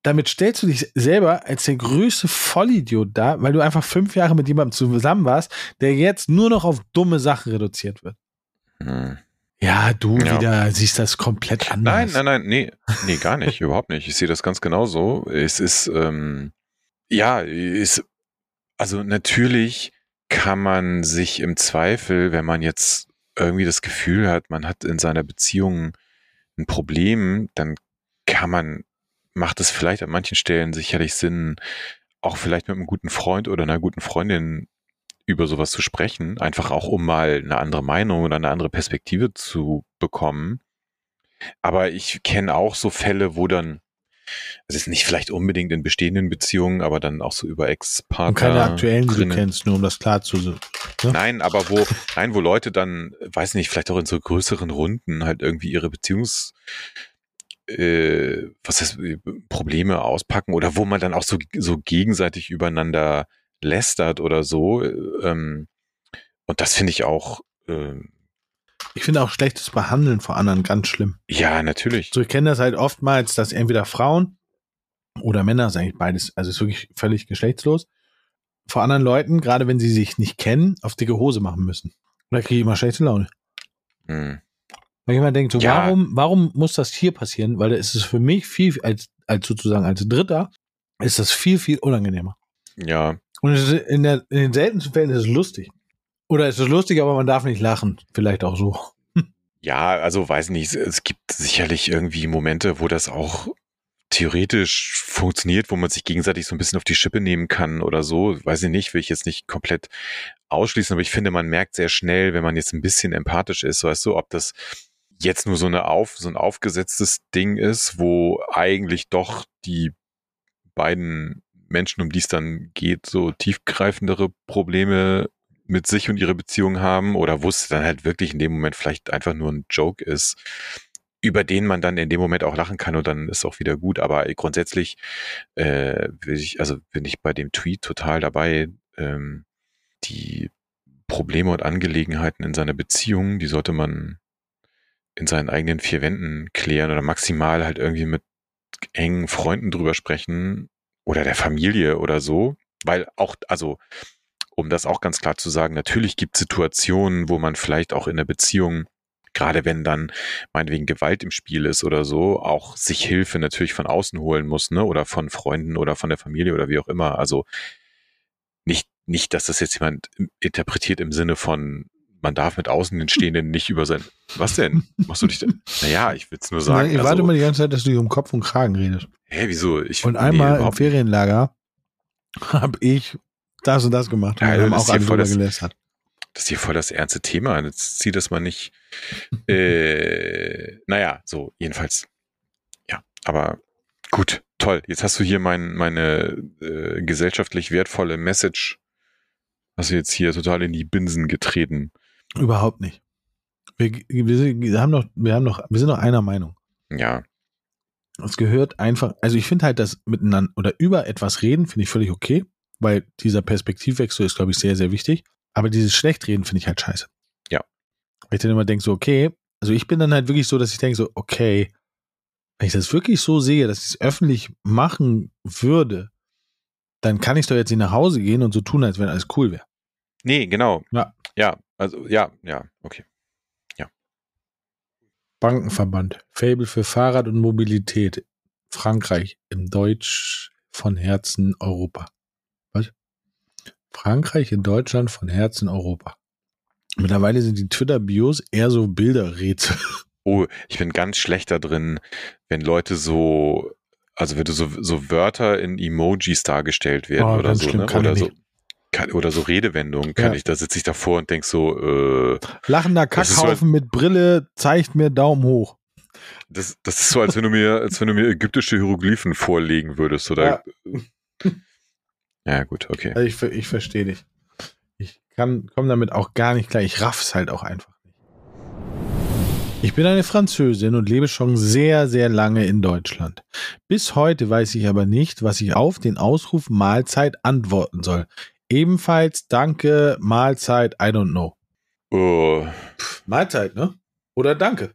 damit stellst du dich selber als der größte Vollidiot dar, weil du einfach fünf Jahre mit jemandem zusammen warst, der jetzt nur noch auf dumme Sachen reduziert wird. Hm. Ja, du Ja. wieder siehst das komplett anders. Nein, nein, nein, nee, nee, gar nicht, überhaupt nicht. Ich sehe das ganz genauso. Es ist, ähm, ja, ist, also natürlich kann man sich im Zweifel, wenn man jetzt irgendwie das Gefühl hat, man hat in seiner Beziehung ein Problem, dann kann man, macht es vielleicht an manchen Stellen sicherlich Sinn, auch vielleicht mit einem guten Freund oder einer guten Freundin über sowas zu sprechen, einfach auch um mal eine andere Meinung oder eine andere Perspektive zu bekommen. Aber ich kenne auch so Fälle, wo dann, es ist nicht vielleicht unbedingt in bestehenden Beziehungen, aber dann auch so über Ex-Partner. Und keine aktuellen, die du kennst, nur um das klar zu ne? Nein, aber wo, nein, wo Leute dann, weiß nicht, vielleicht auch in so größeren Runden halt irgendwie ihre Beziehungs, äh, was heißt, äh, Probleme auspacken oder wo man dann auch so, so gegenseitig übereinander lästert oder so. äh, Ähm, und das finde ich auch, äh, Ich finde auch schlechtes Behandeln vor anderen ganz schlimm. ja, natürlich. So, ich kenne das halt oftmals, dass entweder Frauen oder Männer, ist eigentlich beides, also ist wirklich völlig geschlechtslos, vor anderen Leuten, gerade wenn sie sich nicht kennen, auf dicke Hose machen müssen. Und da kriege ich immer schlechte Laune. Hm. Weil ich immer denke, so, Ja. warum, warum muss das hier passieren? Weil da ist es für mich viel, als, als sozusagen als Dritter, ist das viel, viel unangenehmer. Ja, Und in, der, in den seltensten Fällen ist es lustig. Oder ist es lustig, aber man darf nicht lachen. Vielleicht auch so. Ja, also weiß nicht, es- es gibt sicherlich irgendwie Momente, wo das auch theoretisch funktioniert, wo man sich gegenseitig so ein bisschen auf die Schippe nehmen kann oder so. Weiß ich nicht, will ich jetzt nicht komplett ausschließen, aber ich finde, man merkt sehr schnell, wenn man jetzt ein bisschen empathisch ist, weißt du, ob das jetzt nur so eine auf, so ein aufgesetztes Ding ist, wo eigentlich doch die beiden Menschen, um die es dann geht, so tiefgreifendere Probleme mit sich und ihre Beziehung haben oder wo es dann halt wirklich in dem Moment vielleicht einfach nur ein Joke ist, über den man dann in dem Moment auch lachen kann und dann ist auch wieder gut. Aber grundsätzlich äh, will ich, also bin ich bei dem Tweet total dabei, ähm, die Probleme und Angelegenheiten in seiner Beziehung, die sollte man in seinen eigenen vier Wänden klären oder maximal halt irgendwie mit engen Freunden drüber sprechen oder der Familie oder so. Weil auch, also um das auch ganz klar zu sagen, natürlich gibt es Situationen, wo man vielleicht auch in der Beziehung, gerade wenn dann meinetwegen Gewalt im Spiel ist oder so, auch sich Hilfe natürlich von außen holen muss, ne? Oder von Freunden oder von der Familie oder wie auch immer. Also nicht, nicht, dass das jetzt jemand interpretiert im Sinne von, man darf mit Außenstehenden nicht über sein. Was denn? Machst du dich denn? Naja, ich will es nur sagen. ich also, warte mal die ganze Zeit, dass du hier um Kopf und Kragen redest. hä, wieso? Ich, Und nee, einmal im überhaupt nicht. Ferienlager habe ich das und das gemacht. Und Ja, haben das auch ist hier alle das- gelästert. Das ist hier voll das ernste Thema. Jetzt zieh das mal nicht. Äh, naja, so, jedenfalls. Ja, aber gut, toll. Jetzt hast du hier mein, meine äh, gesellschaftlich wertvolle Message, hast du jetzt hier total in die Binsen getreten. Überhaupt nicht. Wir, wir, sind- wir haben noch, wir haben noch, wir sind noch einer Meinung. Ja, Es gehört einfach, also ich finde halt, das miteinander oder über etwas reden, finde ich völlig okay, weil dieser Perspektivwechsel ist, glaube ich, sehr, sehr wichtig. Aber dieses Schlechtreden finde ich halt scheiße. Ja. Weil ich dann immer denke, so, okay, also ich bin dann halt wirklich so, dass ich denke, so, okay, wenn ich das wirklich so sehe, dass ich es öffentlich machen würde, dann kann ich doch jetzt nicht nach Hause gehen und so tun, als wenn alles cool wäre. nee, genau. Ja. Ja, also, ja, ja, okay. Bankenverband, Fable für Fahrrad und Mobilität, Frankreich, im Deutsch von Herzen Europa. Was? Frankreich in Deutschland von Herzen Europa. Mittlerweile sind die Twitter-Bios eher so Bilderrätsel. Oh, ich bin ganz schlecht da drin, wenn Leute so, also wenn du so, so Wörter in Emojis dargestellt werden Oh, oder so, ne? Oder so, nicht. Kann, oder so Redewendungen, kann Ja. ich, da sitze ich davor und denk so, äh, Lachender ist so, Kackhaufen mit Brille zeigt mir Daumen hoch. das, das ist so, als wenn du mir, als wenn du mir ägyptische Hieroglyphen vorlegen würdest, oder? Ja, gut, okay. Also ich, ich verstehe dich. Ich kann, komme damit auch gar nicht klar. Ich raff's halt auch einfach nicht. Ich bin eine Französin und lebe schon sehr, sehr lange in Deutschland. Bis heute weiß ich aber nicht, was ich auf den Ausruf Mahlzeit antworten soll. Ebenfalls Danke, Mahlzeit, I don't know. Oh. Mahlzeit, ne? Oder Danke.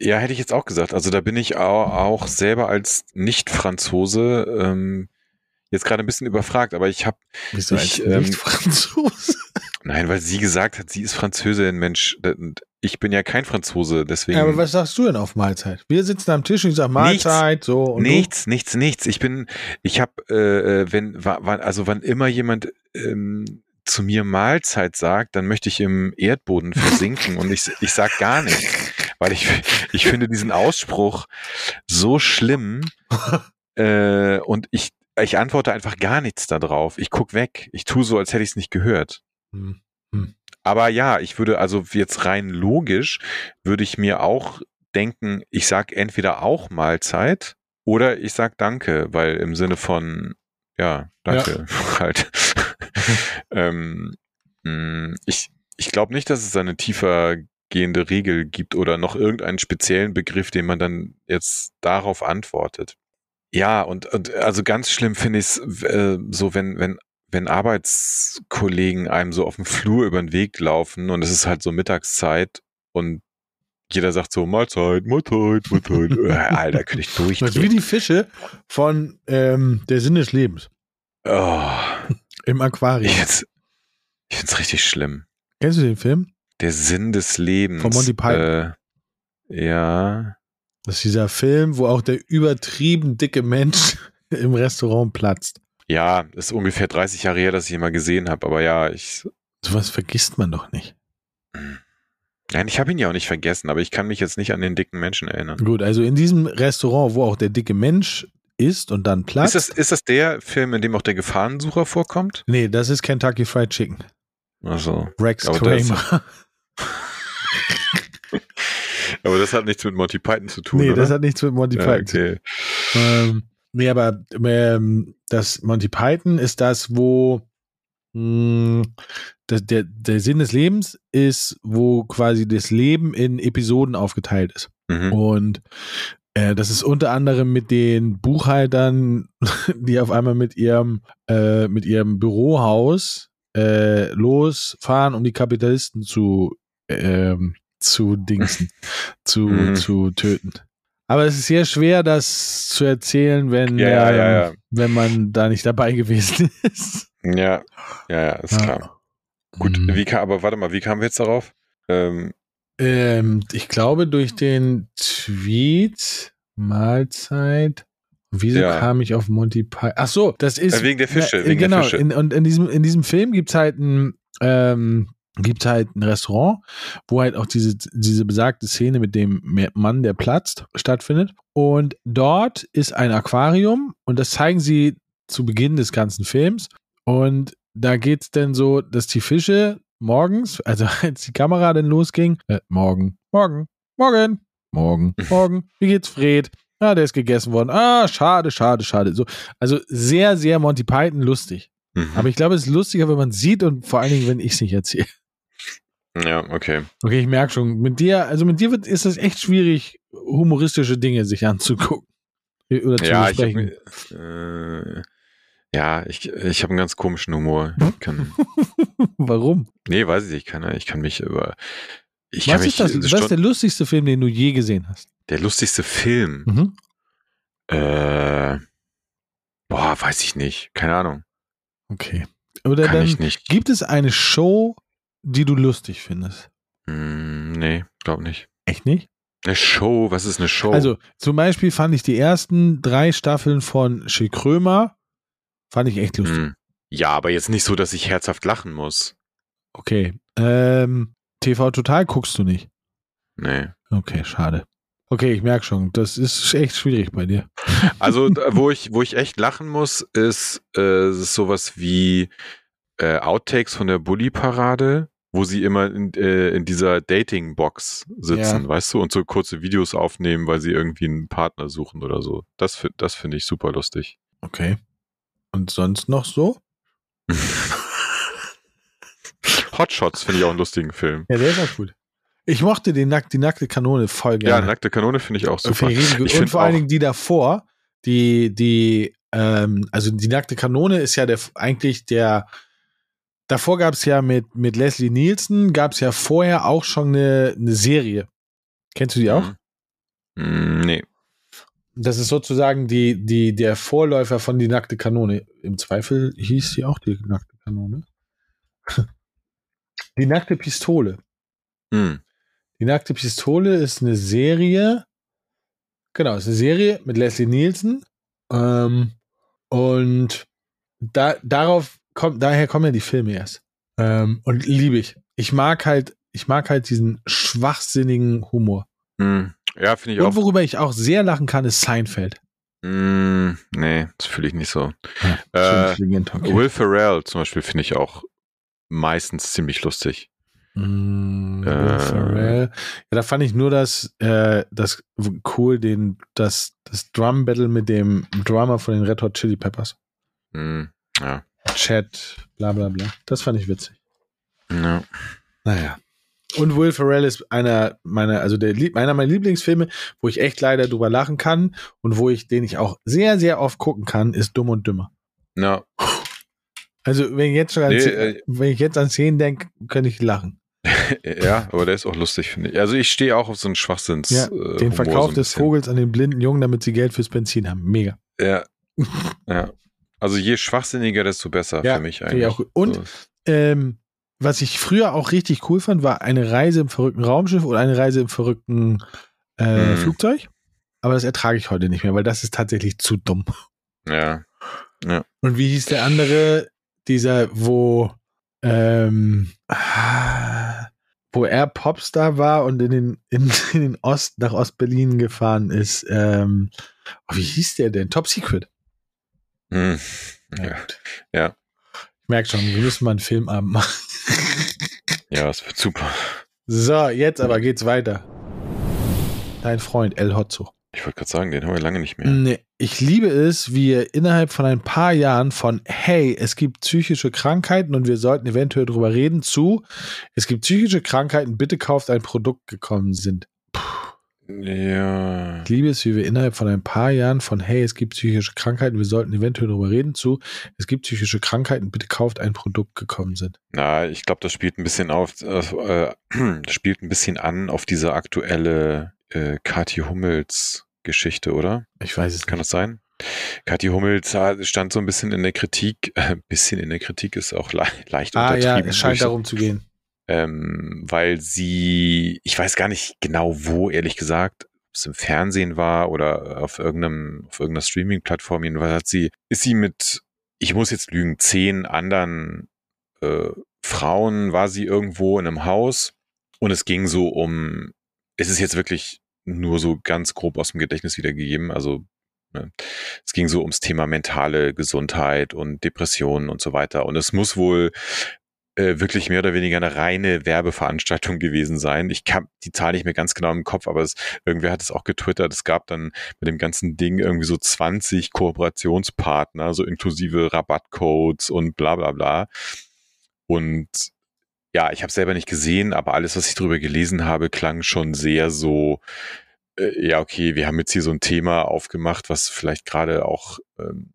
Ja, hätte ich jetzt auch gesagt. Also da bin ich auch, selber als Nicht-Franzose ähm, jetzt gerade ein bisschen überfragt, aber ich habe Wieso Ich, als ähm, Nicht-Franzose? Nein, weil sie gesagt hat, sie ist Französin, Mensch. Und Ich bin ja kein Franzose, deswegen. Ja, aber was sagst du denn auf Mahlzeit? Wir sitzen am Tisch und ich sag Mahlzeit, so und nichts, nichts, nichts. Ich bin, ich habe, äh, äh, wenn, wa- wann, also wann immer jemand ähm, zu mir Mahlzeit sagt, dann möchte ich im Erdboden versinken und ich, ich sag gar nichts, weil ich, ich finde diesen Ausspruch so schlimm äh, und ich, ich antworte einfach gar nichts darauf. Ich guck weg. Ich tue so, als hätte ich es nicht gehört. du. Hm. Aber ja, ich würde also jetzt rein logisch, würde ich mir auch denken, ich sag entweder auch Mahlzeit oder ich sag Danke, weil im Sinne von, ja, danke, halt. ähm, mh, ich ich glaube nicht, dass es eine tiefer gehende Regel gibt oder noch irgendeinen speziellen Begriff, den man dann jetzt darauf antwortet. Ja, und, und also ganz schlimm finde ich es äh, so, wenn, wenn wenn Arbeitskollegen einem so auf dem Flur über den Weg laufen und es ist halt so Mittagszeit und jeder sagt so Mahlzeit, Mahlzeit, Mahlzeit. Äh, Alter, könnte ich Das ist wie die Fische von ähm, Der Sinn des Lebens Oh, im Aquarium. ich find's, ich find's richtig schlimm. Kennst du den Film? Der Sinn des Lebens. Von Monty Python. Äh, ja. Das ist dieser Film, wo auch der übertrieben dicke Mensch im Restaurant platzt. Ja, ist ungefähr 30 Jahre her, dass ich ihn mal gesehen habe, aber ja, ich. Sowas vergisst man doch nicht. Nein, ich habe ihn ja auch nicht vergessen, aber ich kann mich jetzt nicht an den dicken Menschen erinnern. Gut, also in diesem Restaurant, wo auch der dicke Mensch ist und dann platzt. Ist das, ist das der Film, in dem auch der Gefahrensucher vorkommt? nee, das ist Kentucky Fried Chicken. Also. Rex Aber Kramer. Aber das hat nichts mit Monty Python zu tun. nee, oder? das hat nichts mit Monty ja, Python zu tun. okay. Ähm, nee, aber ähm, das Monty Python ist das, wo mh, das, der, der Sinn des Lebens ist, wo quasi das Leben in Episoden aufgeteilt ist. Mhm. Und äh, das ist unter anderem mit den Buchhaltern, die auf einmal mit ihrem, äh, mit ihrem Bürohaus äh, losfahren, um die Kapitalisten zu, ähm, zu dingsen, zu, Mhm. zu töten. Aber es ist sehr schwer, das zu erzählen, wenn, Ja, ja, ja, ähm, wenn man da nicht dabei gewesen ist. Ja, ja, ja, ist klar. Gut, Mhm. wie kam, aber warte mal, wie kamen wir jetzt darauf? Ähm, Ähm, ich glaube durch den Tweet Mahlzeit. Wieso Ja. kam ich auf Monty Python? Ach so, das ist Äh, wegen der Fische, Na, wegen der genau. Fische. In, und in diesem in diesem Film gibt's halt ein ähm, gibt's halt ein Restaurant, wo halt auch diese diese besagte Szene mit dem Mann, der platzt, stattfindet. Und dort ist ein Aquarium und das zeigen sie zu Beginn des ganzen Films. Und da geht's denn so, dass die Fische morgens, also als die Kamera dann losging, äh, morgen, morgen, morgen, morgen, morgen, wie geht's Fred? Ah, der ist gegessen worden. Ah, schade, schade, schade. So, also sehr, sehr Monty Python lustig. mhm. Aber ich glaube, es ist lustiger, wenn man es sieht und vor allen Dingen, wenn ich es nicht erzähle. Ja, okay. Okay, ich merke schon, mit dir, also mit dir wird, ist es echt schwierig, humoristische Dinge sich anzugucken. Oder zu Ja, ich hab, besprechen. äh, ja, ich, ich habe einen ganz komischen Humor. Kann, Warum? nee, weiß ich nicht, ich kann, ich kann mich über. Ich Was ist das? Was ist der lustigste Film, den du je gesehen hast? der lustigste Film. Mhm. Äh, boah, weiß ich nicht. Keine Ahnung. Okay. Oder Kann dann ich nicht. gibt es eine Show, die du lustig findest? Hm, nee, glaub nicht. Echt nicht? Eine Show, was ist eine Show? Also zum Beispiel fand ich die ersten drei Staffeln von Schill Krömer fand ich echt lustig. Hm. Ja, aber jetzt nicht so, dass ich herzhaft lachen muss. Okay. Ähm, TV Total guckst du nicht. Nee. Okay, schade. Okay, ich merke schon, das ist echt schwierig bei dir. Also, wo ich, wo ich echt lachen muss, ist, äh, ist sowas wie äh, Outtakes von der Bully-Parade, wo sie immer in, äh, in dieser Dating-Box sitzen, Ja. weißt du, und so kurze Videos aufnehmen, weil sie irgendwie einen Partner suchen oder so. Das, das finde ich super lustig. Okay. Und sonst noch so? Hotshots finde ich auch einen lustigen Film. Ja, der ist auch gut. Ich mochte den Nack, die nackte Kanone voll Ja, gerne. Nackte Kanone finde ich auch super. Ich. Ich Und vor allen Dingen die davor, die, die, ähm, also die nackte Kanone ist ja der eigentlich der davor gab es ja mit, mit Leslie Nielsen, gab es ja vorher auch schon eine, eine Serie. Kennst du die auch? Mm, nee. Das ist sozusagen die, die, der Vorläufer von Die nackte Kanone. Im Zweifel hieß sie auch die nackte Kanone. Die nackte Pistole. Hm. Die nackte Pistole ist eine Serie. Genau, ist eine Serie mit Leslie Nielsen. Ähm, und da, darauf kommt, daher kommen ja die Filme erst. Ähm, und liebe ich. Ich mag halt, ich mag halt diesen schwachsinnigen Humor. Hm. Ja, finde ich Und auch. worüber ich auch sehr lachen kann, ist Seinfeld. Mm, nee, das fühle ich nicht so. Ja, Äh, okay. Will Ferrell zum Beispiel finde ich auch meistens ziemlich lustig. Mm, Will Äh. Ferrell. Ja, da fand ich nur das, äh, das cool, den, das, das Drum Battle mit dem Drummer von den Red Hot Chili Peppers. Mm, ja. Chat, bla bla bla. Das fand ich witzig. ja. Naja. Und Will Ferrell ist einer meiner, also der, einer meiner Lieblingsfilme, wo ich echt leider drüber lachen kann und wo ich, den ich auch sehr, sehr oft gucken kann, ist Dumm und Dümmer. Ja, Also, wenn ich jetzt schon an, Nee, Szenen- äh, wenn ich jetzt an Szenen denke, könnte ich lachen. ja, aber der ist auch lustig, finde ich. Also ich stehe auch auf so einen Schwachsinns. Ja, äh, den Humor Verkauf so des. Vogels an den blinden Jungen, damit sie Geld fürs Benzin haben. Mega. Ja. ja. Also je schwachsinniger, desto besser Ja, für mich eigentlich. auch. Und So. Ähm, was ich früher auch richtig cool fand, war eine Reise im verrückten Raumschiff oder eine Reise im verrückten äh, Hm. Flugzeug. Aber das ertrage ich heute nicht mehr, weil das ist tatsächlich zu dumm. Ja. Und wie hieß der andere? Dieser, wo, ähm, wo er Popstar war und in den, in, in den Ost, nach Ostberlin gefahren ist. Ähm, oh, wie hieß der denn? Top Secret. Hm. Ja. Ja. Ich merke schon, wir müssen mal einen Filmabend machen. ja, das wird super. So, jetzt aber geht's weiter. Dein Freund El Hotzo. Ich wollte gerade sagen, den haben wir lange nicht mehr. Nee, ich liebe es, wie er innerhalb von ein paar Jahren von hey, es gibt psychische Krankheiten und wir sollten eventuell drüber reden zu es gibt psychische Krankheiten, bitte kauft ein Produkt gekommen sind. Ja. Ich liebe es, wie wir innerhalb von ein paar Jahren von hey, es gibt psychische Krankheiten, wir sollten eventuell drüber reden zu es gibt psychische Krankheiten, bitte kauft ein Produkt gekommen sind. Na, ich glaube, das spielt ein bisschen auf, äh, spielt ein bisschen an auf diese aktuelle äh, Kathi Hummels Geschichte, oder? Ich weiß es Kann nicht. das sein? Kathi Hummels ah, stand so ein bisschen in der Kritik, äh, bisschen in der Kritik ist auch le leicht Ah ja, untertrieben. es würde scheint darum zu gehen. Ähm, weil sie, ich weiß gar nicht genau wo, ehrlich gesagt, ob es im Fernsehen war oder auf irgendeinem, auf irgendeiner Streaming-Plattform, jedenfalls hat sie, ist sie mit, ich muss jetzt lügen, zehn anderen äh, Frauen, war sie irgendwo in einem Haus. Und es ging so um, es ist jetzt wirklich nur so ganz grob aus dem Gedächtnis wiedergegeben, also ne, es ging so ums Thema mentale Gesundheit und Depressionen und so weiter. Und es muss wohl äh, wirklich mehr oder weniger eine reine Werbeveranstaltung gewesen sein. Ich kann die Zahl nicht mehr ganz genau im Kopf, aber es, irgendwer hat es auch getwittert. Es gab dann bei dem ganzen Ding irgendwie so 20 Kooperationspartner, so inklusive Rabattcodes und bla bla bla. Und ja, ich habe selber nicht gesehen, aber alles, was ich darüber gelesen habe, klang schon sehr so, äh, ja, okay, wir haben jetzt hier so ein Thema aufgemacht, was vielleicht gerade auch ähm,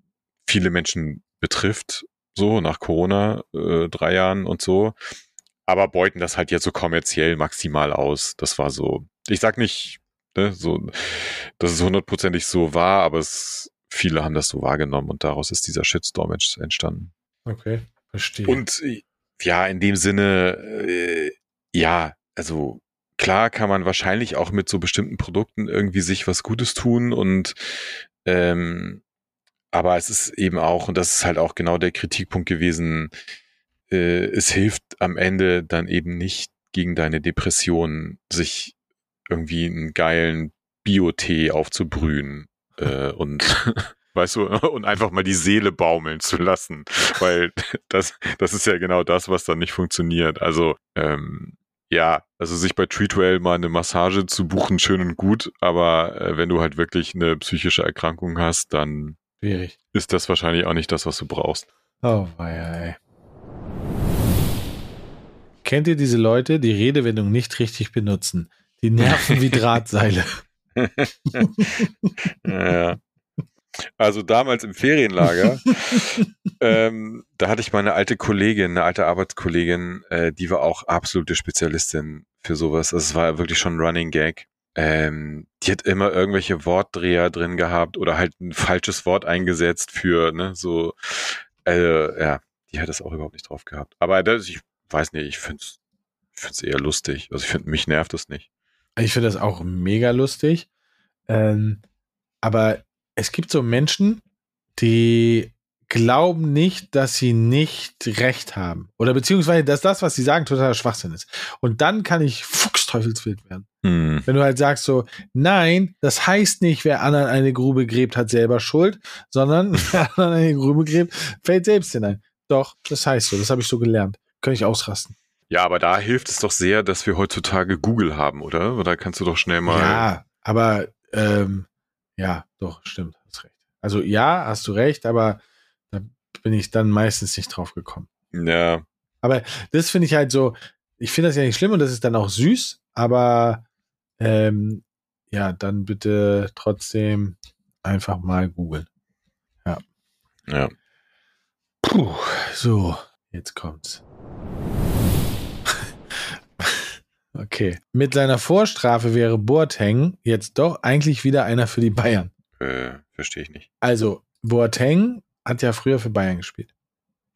viele Menschen betrifft, so nach Corona, äh, drei Jahren und so. Aber beuten das halt jetzt so kommerziell maximal aus. Das war so, ich sag nicht, ne, so, dass es hundertprozentig so war, aber es, viele haben das so wahrgenommen und daraus ist dieser Shitstorm ents- entstanden. Okay, verstehe. Und ja, in dem Sinne, äh, ja, also klar kann man wahrscheinlich auch mit so bestimmten Produkten irgendwie sich was Gutes tun und ähm, aber es ist eben auch, und das ist halt auch genau der Kritikpunkt gewesen, äh, es hilft am Ende dann eben nicht gegen deine Depression, sich irgendwie einen geilen Bio-Tee aufzubrühen äh, und weißt du, und einfach mal die Seele baumeln zu lassen, weil das, das ist ja genau das, was dann nicht funktioniert. Also ähm, ja, also sich bei Treatwell mal eine Massage zu buchen, schön und gut, aber äh, wenn du halt wirklich eine psychische Erkrankung hast, dann Schwierig. ist das wahrscheinlich auch nicht das, was du brauchst. Oh, ey. Kennt ihr diese Leute, die Redewendung nicht richtig benutzen? Die nerven wie Drahtseile. ja. Also damals im Ferienlager, ähm, da hatte ich meine alte Kollegin, eine alte Arbeitskollegin, äh, die war auch absolute Spezialistin für sowas. Also es war wirklich schon ein Running Gag. Ähm, die hat immer irgendwelche Wortdreher drin gehabt oder halt ein falsches Wort eingesetzt für, ne, so, äh, ja, die hat das auch überhaupt nicht drauf gehabt. Aber das, ich weiß nicht, ich finde es ich find's eher lustig. Also ich finde, mich nervt das nicht. Ich finde das auch mega lustig. Ähm, aber es gibt so Menschen, die glauben nicht, dass sie nicht recht haben. Oder beziehungsweise, dass das, was sie sagen, totaler Schwachsinn ist. Und dann kann ich Fuchsteufelswild werden. Hm. Wenn du halt sagst so, nein, das heißt nicht, wer anderen eine Grube gräbt, hat selber Schuld, sondern wer anderen eine Grube gräbt, fällt selbst hinein. Doch, das heißt so, das habe ich so gelernt. Könnte ich ausrasten. Ja, aber da hilft es doch sehr, dass wir heutzutage Google haben, oder? Oder kannst du doch schnell mal. Ja, aber ähm, ja, doch, stimmt, hast recht. Also ja, hast du recht, aber da bin ich dann meistens nicht drauf gekommen. Ja. Aber das finde ich halt so, ich finde das ja nicht schlimm und das ist dann auch süß, aber ähm, ja, dann bitte trotzdem einfach mal googeln. Ja. Puh, so, jetzt kommt's. okay. Mit seiner Vorstrafe wäre Boateng jetzt doch eigentlich wieder einer für die Bayern. Äh, verstehe ich nicht. Also, Boateng hat ja früher für Bayern gespielt.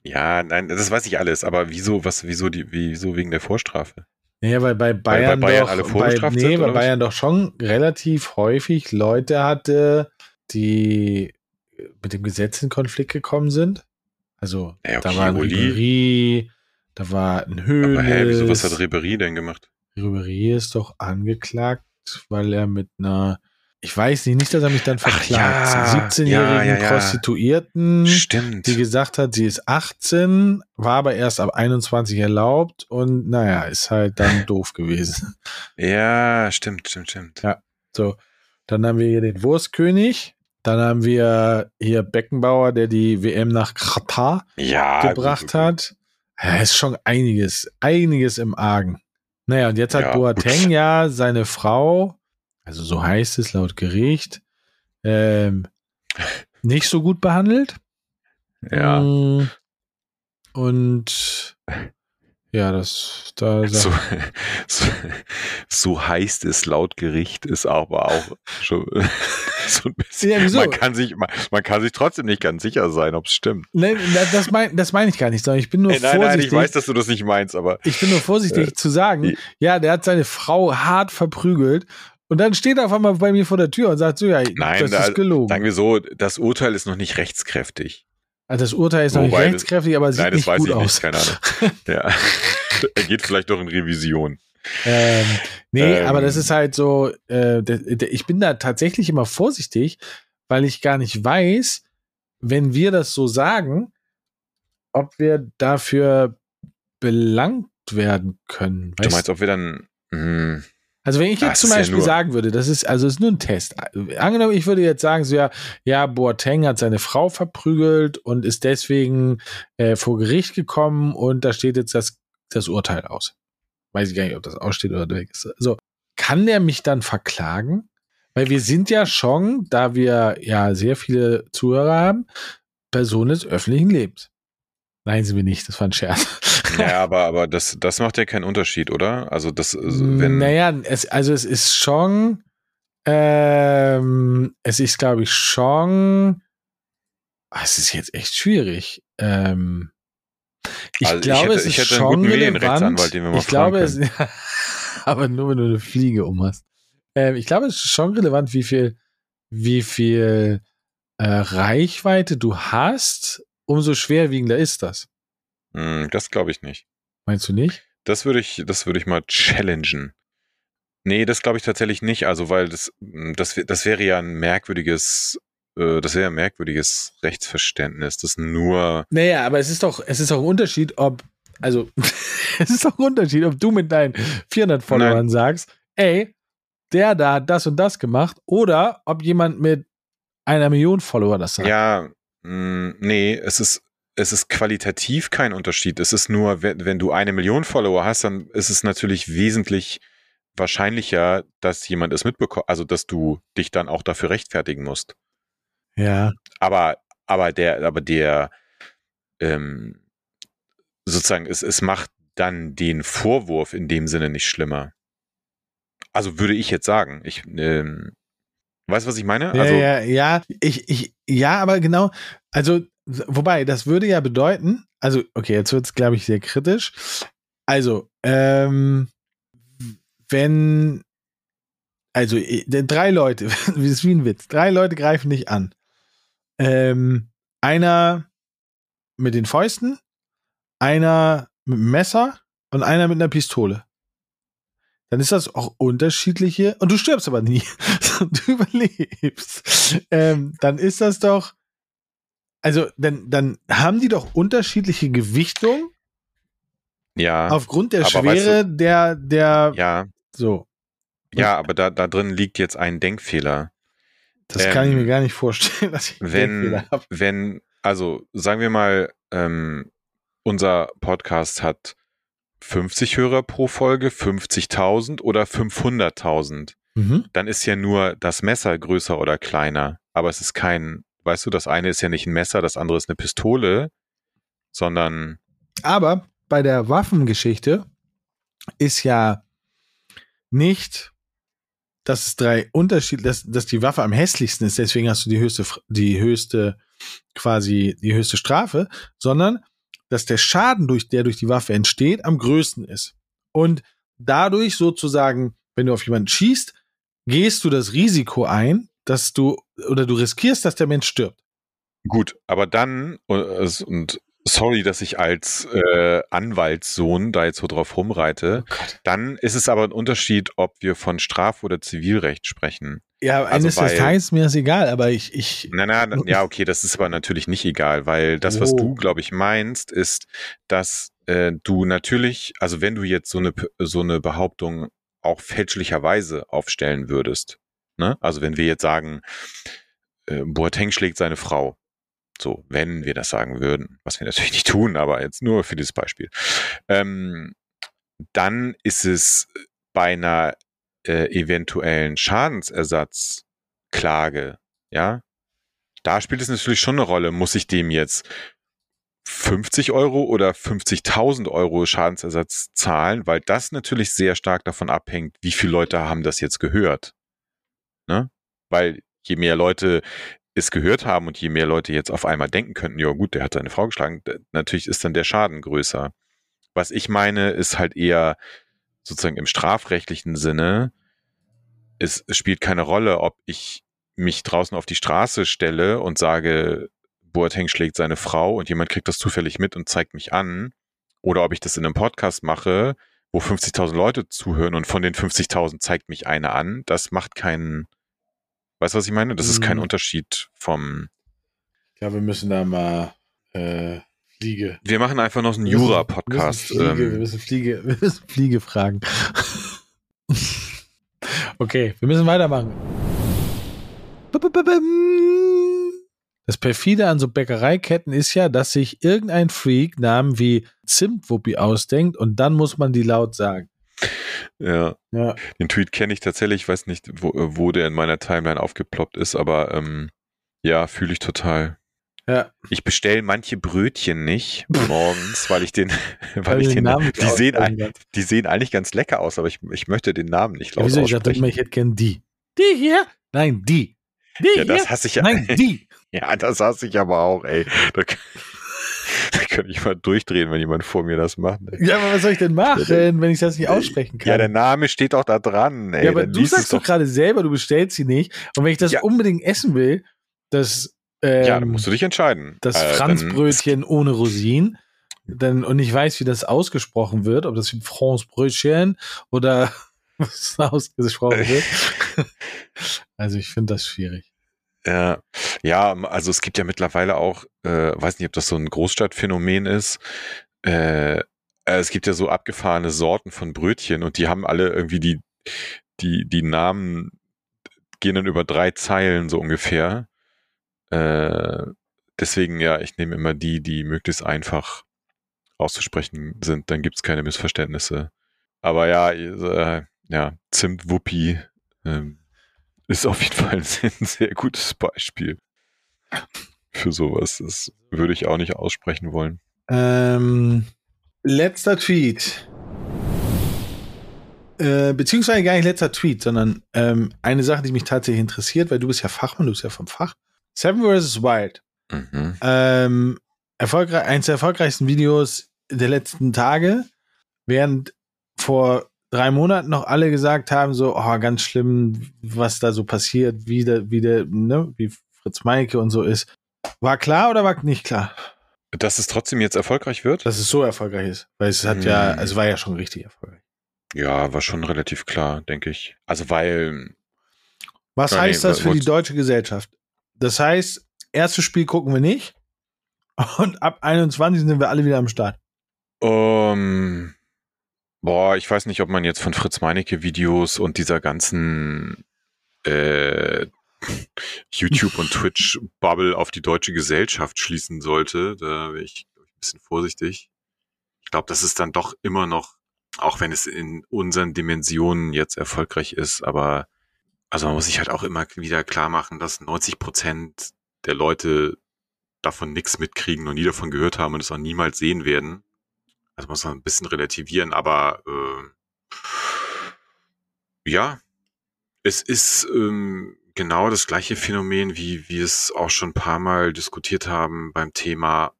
Ja, nein, das weiß ich alles, aber wieso, was, wieso die, wieso wegen der Vorstrafe? Naja, weil bei Bayern, bei Bayern doch, alle bei, vorbestraft nee, sind, bei was? Bayern doch schon relativ häufig Leute hatte, die mit dem Gesetz in Konflikt gekommen sind. Also Ja, da okay, war ein Uli. Ribéry, da war ein Höhles. Aber hä, wieso, was hat Ribery denn gemacht? Ribéry ist doch angeklagt, weil er mit einer, ich weiß nicht, nicht, dass er mich dann verklagt, ja, 17-jährigen ja, ja. Prostituierten, Stimmt. die gesagt hat, sie ist 18, war aber erst ab 21 erlaubt und naja, ist halt dann doof gewesen. Ja, stimmt, stimmt, stimmt. Ja. So, dann haben wir hier den Wurstkönig, dann haben wir hier Beckenbauer, der die WM nach Katar gebracht gut, hat. Ja, ist schon einiges, einiges im Argen. Naja, und jetzt hat Ja, Boateng gut. ja seine Frau, also so heißt es laut Gericht, ähm, nicht so gut behandelt. Ja. Mm, Und ja, das, da So, so, so heißt es laut Gericht, ist aber auch schon so ein bisschen. Ja, wieso? Man kann sich, man, man kann sich trotzdem nicht ganz sicher sein, ob es stimmt. Nein, na, das meine das mein ich gar nicht, sondern ich bin nur Ey, nein, vorsichtig. nein, ich weiß, dass du das nicht meinst, aber Ich bin nur vorsichtig Äh, zu sagen, ja, der hat seine Frau hart verprügelt und dann steht er auf einmal bei mir vor der Tür und sagt so, ja, Nein, das da- ist gelogen. sagen wir so, das Urteil ist noch nicht rechtskräftig. Also das Urteil ist noch nicht Wobei das- rechtskräftig, aber sieht Nein, das nicht weiß gut ich aus. nicht, keine Ahnung. Ja. er geht vielleicht doch in Revision. Ähm, nee, Ähm. aber das ist halt so, äh, ich bin da tatsächlich immer vorsichtig, weil ich gar nicht weiß, wenn wir das so sagen, ob wir dafür belangt werden können. Du Weißt meinst, ob wir dann. Hm, Also wenn ich Das jetzt zum ist ja Beispiel nur- sagen würde, das ist, also ist nur ein Test. Angenommen, ich würde jetzt sagen, so ja, ja, Boateng hat seine Frau verprügelt und ist deswegen äh, vor Gericht gekommen und da steht jetzt das, das Urteil aus. Weiß ich gar nicht, ob das aussteht oder weg ist. So, kann der mich dann verklagen? Weil wir sind ja schon, da wir ja sehr viele Zuhörer haben, Personen des öffentlichen Lebens. Nein, sind wir nicht, das war ein Scherz. ja, aber, aber das, das macht ja keinen Unterschied, oder? Also, das, also, wenn. Naja, es, also es ist schon, ähm, es ist, glaube ich, schon, ah, es ist jetzt echt schwierig. Ähm, ich Also ich glaube, hätte- es ich ist hätte einen schon guten relevant. Den wir mal ich glaube, es, aber nur wenn du eine Fliege um hast. Ähm, ich glaube, es ist schon relevant, wie viel, wie viel äh, Reichweite du hast, umso schwerwiegender ist das. Hm, das glaube ich nicht. Meinst du nicht? Das würde ich, das würde ich mal challengen. Nee, das glaube ich tatsächlich nicht. Also, weil das, das, wär- das wäre ja ein merkwürdiges, äh, das wäre ein merkwürdiges Rechtsverständnis, das nur, Naja, aber es ist doch, es ist doch ein Unterschied, ob, also, es ist doch ein Unterschied, ob du mit deinen 400 Followern sagst, ey, der da hat das und das gemacht, oder ob jemand mit einer Million Follower das sagt. ja, mh, nee, es ist, es ist qualitativ kein Unterschied. Es ist nur, wenn, wenn du eine Million Follower hast, dann ist es natürlich wesentlich wahrscheinlicher, dass jemand es mitbekommt, also dass du dich dann auch dafür rechtfertigen musst. Ja. Aber, aber der, aber der, ähm, sozusagen, es, es macht dann den Vorwurf in dem Sinne nicht schlimmer. Also würde ich jetzt sagen. Ich, ähm, weißt du, was ich meine? Ja, also, ja, ja, ich, ich, ja, aber genau, also, wobei, das würde ja bedeuten, also, okay, jetzt wird es, glaube ich, sehr kritisch. Also, ähm, wenn, also, drei Leute, das ist wie ein Witz, drei Leute greifen dich an. Ähm, einer mit den Fäusten, einer mit dem Messer und einer mit einer Pistole. Dann ist das auch unterschiedliche, und du stirbst aber nie, du überlebst. Ähm, dann ist das doch, also dann, dann haben die doch unterschiedliche Gewichtung ja, aufgrund der Schwere der, der, ja, so. ja, aber da, da drin liegt jetzt ein Denkfehler. Das Ähm, kann ich mir gar nicht vorstellen, dass ich einen wenn, Denkfehler hab. wenn, also sagen wir mal, ähm, unser Podcast hat 50 Hörer pro Folge, 50.000 oder 500.000, Mhm. dann ist ja nur das Messer größer oder kleiner. Aber es ist kein, weißt du, das eine ist ja nicht ein Messer, das andere ist eine Pistole, sondern, Aber bei der Waffengeschichte ist ja nicht, dass es drei Unterschiede, dass, dass die Waffe am hässlichsten ist, deswegen hast du die höchste, die höchste, quasi die höchste Strafe, sondern dass der Schaden, durch, der durch die Waffe entsteht, am größten ist. Und dadurch sozusagen, wenn du auf jemanden schießt, gehst du das Risiko ein, dass du, oder du riskierst, dass der Mensch stirbt. gut, aber dann, äh, es- und sorry, dass ich als äh, Anwaltssohn da jetzt so drauf rumreite, Gott. dann ist es aber ein Unterschied, ob wir von Straf- oder Zivilrecht sprechen. Ja, Also eines weil- Details mir ist egal, aber ich, ich, Na, na, ja, okay, das ist aber natürlich nicht egal, weil das, was Oh. du, glaube ich, meinst, ist, dass äh, du natürlich, also wenn du jetzt so eine, so eine Behauptung auch fälschlicherweise aufstellen würdest, ne? Also wenn wir jetzt sagen, äh, Boateng schlägt seine Frau, so, wenn wir das sagen würden, was wir natürlich nicht tun, aber jetzt nur für dieses Beispiel, ähm, dann ist es bei einer äh, eventuellen Schadensersatzklage, ja, da spielt es natürlich schon eine Rolle. Muss ich dem jetzt 50 Euro oder 50.000 Euro Schadensersatz zahlen? Weil das natürlich sehr stark davon abhängt, wie viele Leute haben das jetzt gehört. Ne? Weil je mehr Leute es gehört haben und je mehr Leute jetzt auf einmal denken könnten, ja gut, der hat seine Frau geschlagen, natürlich ist dann der Schaden größer. Was ich meine, ist halt eher sozusagen im strafrechtlichen Sinne, es, es spielt keine Rolle, ob ich mich draußen auf die Straße stelle und sage, Boateng schlägt seine Frau und jemand kriegt das zufällig mit und zeigt mich an, oder ob ich das in einem Podcast mache, wo 50.000 Leute zuhören und von den 50.000 zeigt mich einer an, das macht keinen, weißt du, was ich meine? Das ist kein Mhm. Unterschied vom, glaube, wir müssen da mal äh, Fliege. wir machen einfach noch einen Jura-Podcast. Wir müssen Fliege, wir Ähm, müssen Fliege, wir müssen Fliege fragen. okay, wir müssen weitermachen. Das perfide an so Bäckereiketten ist ja, dass sich irgendein Freak Namen wie Zimtwuppi ausdenkt und dann muss man die laut sagen. Ja, Ja. den Tweet kenne ich tatsächlich, ich weiß nicht, wo, wo der in meiner Timeline aufgeploppt ist, aber ähm, ja, fühle ich total. Ja. Ich bestelle manche Brötchen nicht morgens, weil ich den, weil ich den den, Namen nicht die sehen, aussprechen ein- die sehen eigentlich ganz lecker aus, aber ich, ich möchte den Namen nicht Ja, laut wieso? Ich dachte immer, aussprechen. ich hätte gern die. Die hier? Nein, die. Die Ja, hier? das hasse ich ja. Nein, die. Ja, das hasse ich aber auch, ey. Könnte ich mal durchdrehen, wenn jemand vor mir das macht. ey. Ja, aber was soll ich denn machen, wenn ich das nicht aussprechen kann? Ja, der Name steht doch da dran, ey. ja, aber du sagst doch gerade selber, du bestellst sie nicht. Und wenn ich das Ja. unbedingt essen will, das, ähm, Ja, dann musst du dich entscheiden. das Äh, Franzbrötchen ohne Rosinen, dann, und ich weiß, wie das ausgesprochen wird, ob das wie Franzbrötchen oder was ausgesprochen wird. also ich finde das schwierig. Ja, ja, also es gibt ja mittlerweile auch, äh, weiß nicht, ob das so ein Großstadtphänomen ist. Äh, äh, es gibt ja so abgefahrene Sorten von Brötchen und die haben alle irgendwie die, die, die Namen gehen dann über drei Zeilen so ungefähr. Äh, deswegen, ja, ich nehme immer die, die möglichst einfach auszusprechen sind. Dann gibt's keine Missverständnisse. Aber ja, äh, ja, Zimtwuppi ähm, ist auf jeden Fall ein sehr, gutes Beispiel. für sowas. Das würde ich auch nicht aussprechen wollen. Ähm, letzter Tweet. Äh, beziehungsweise gar nicht letzter Tweet, sondern ähm, eine Sache, die mich tatsächlich interessiert, weil du bist ja Fachmann, du bist ja vom Fach. Seven vs. Wild. Mhm. Ähm, erfolgreich, eins der erfolgreichsten Videos der letzten Tage, während vor drei Monaten noch alle gesagt haben, so, oh, ganz schlimm, was da so passiert, wie der, wie der, ne, wie Fritz Meinecke und so ist. War klar oder war nicht klar? Dass es trotzdem jetzt erfolgreich wird? Dass es so erfolgreich ist. Weil es hat ja, Hm. also war ja schon richtig erfolgreich. Ja, war schon relativ klar, denke ich. Also weil, Was Ja, heißt nee, das für die deutsche Gesellschaft? Das heißt, erstes Spiel gucken wir nicht. Und ab 21 sind wir alle wieder am Start. ähm, boah, ich weiß nicht, ob man jetzt von Fritz Meinecke Videos und dieser ganzen äh, YouTube und Twitch Bubble auf die deutsche Gesellschaft schließen sollte. Da wäre ich ich, ein bisschen vorsichtig. Ich glaube, das ist dann doch immer noch, auch wenn es in unseren Dimensionen jetzt erfolgreich ist, aber also man muss sich halt auch immer wieder klar machen, dass 90 Prozent der Leute davon nichts mitkriegen und nie davon gehört haben und es auch niemals sehen werden. Also muss man ein bisschen relativieren, aber äh, ja, es ist ähm, genau das gleiche Phänomen, wie wir es auch schon ein paar Mal diskutiert haben beim Thema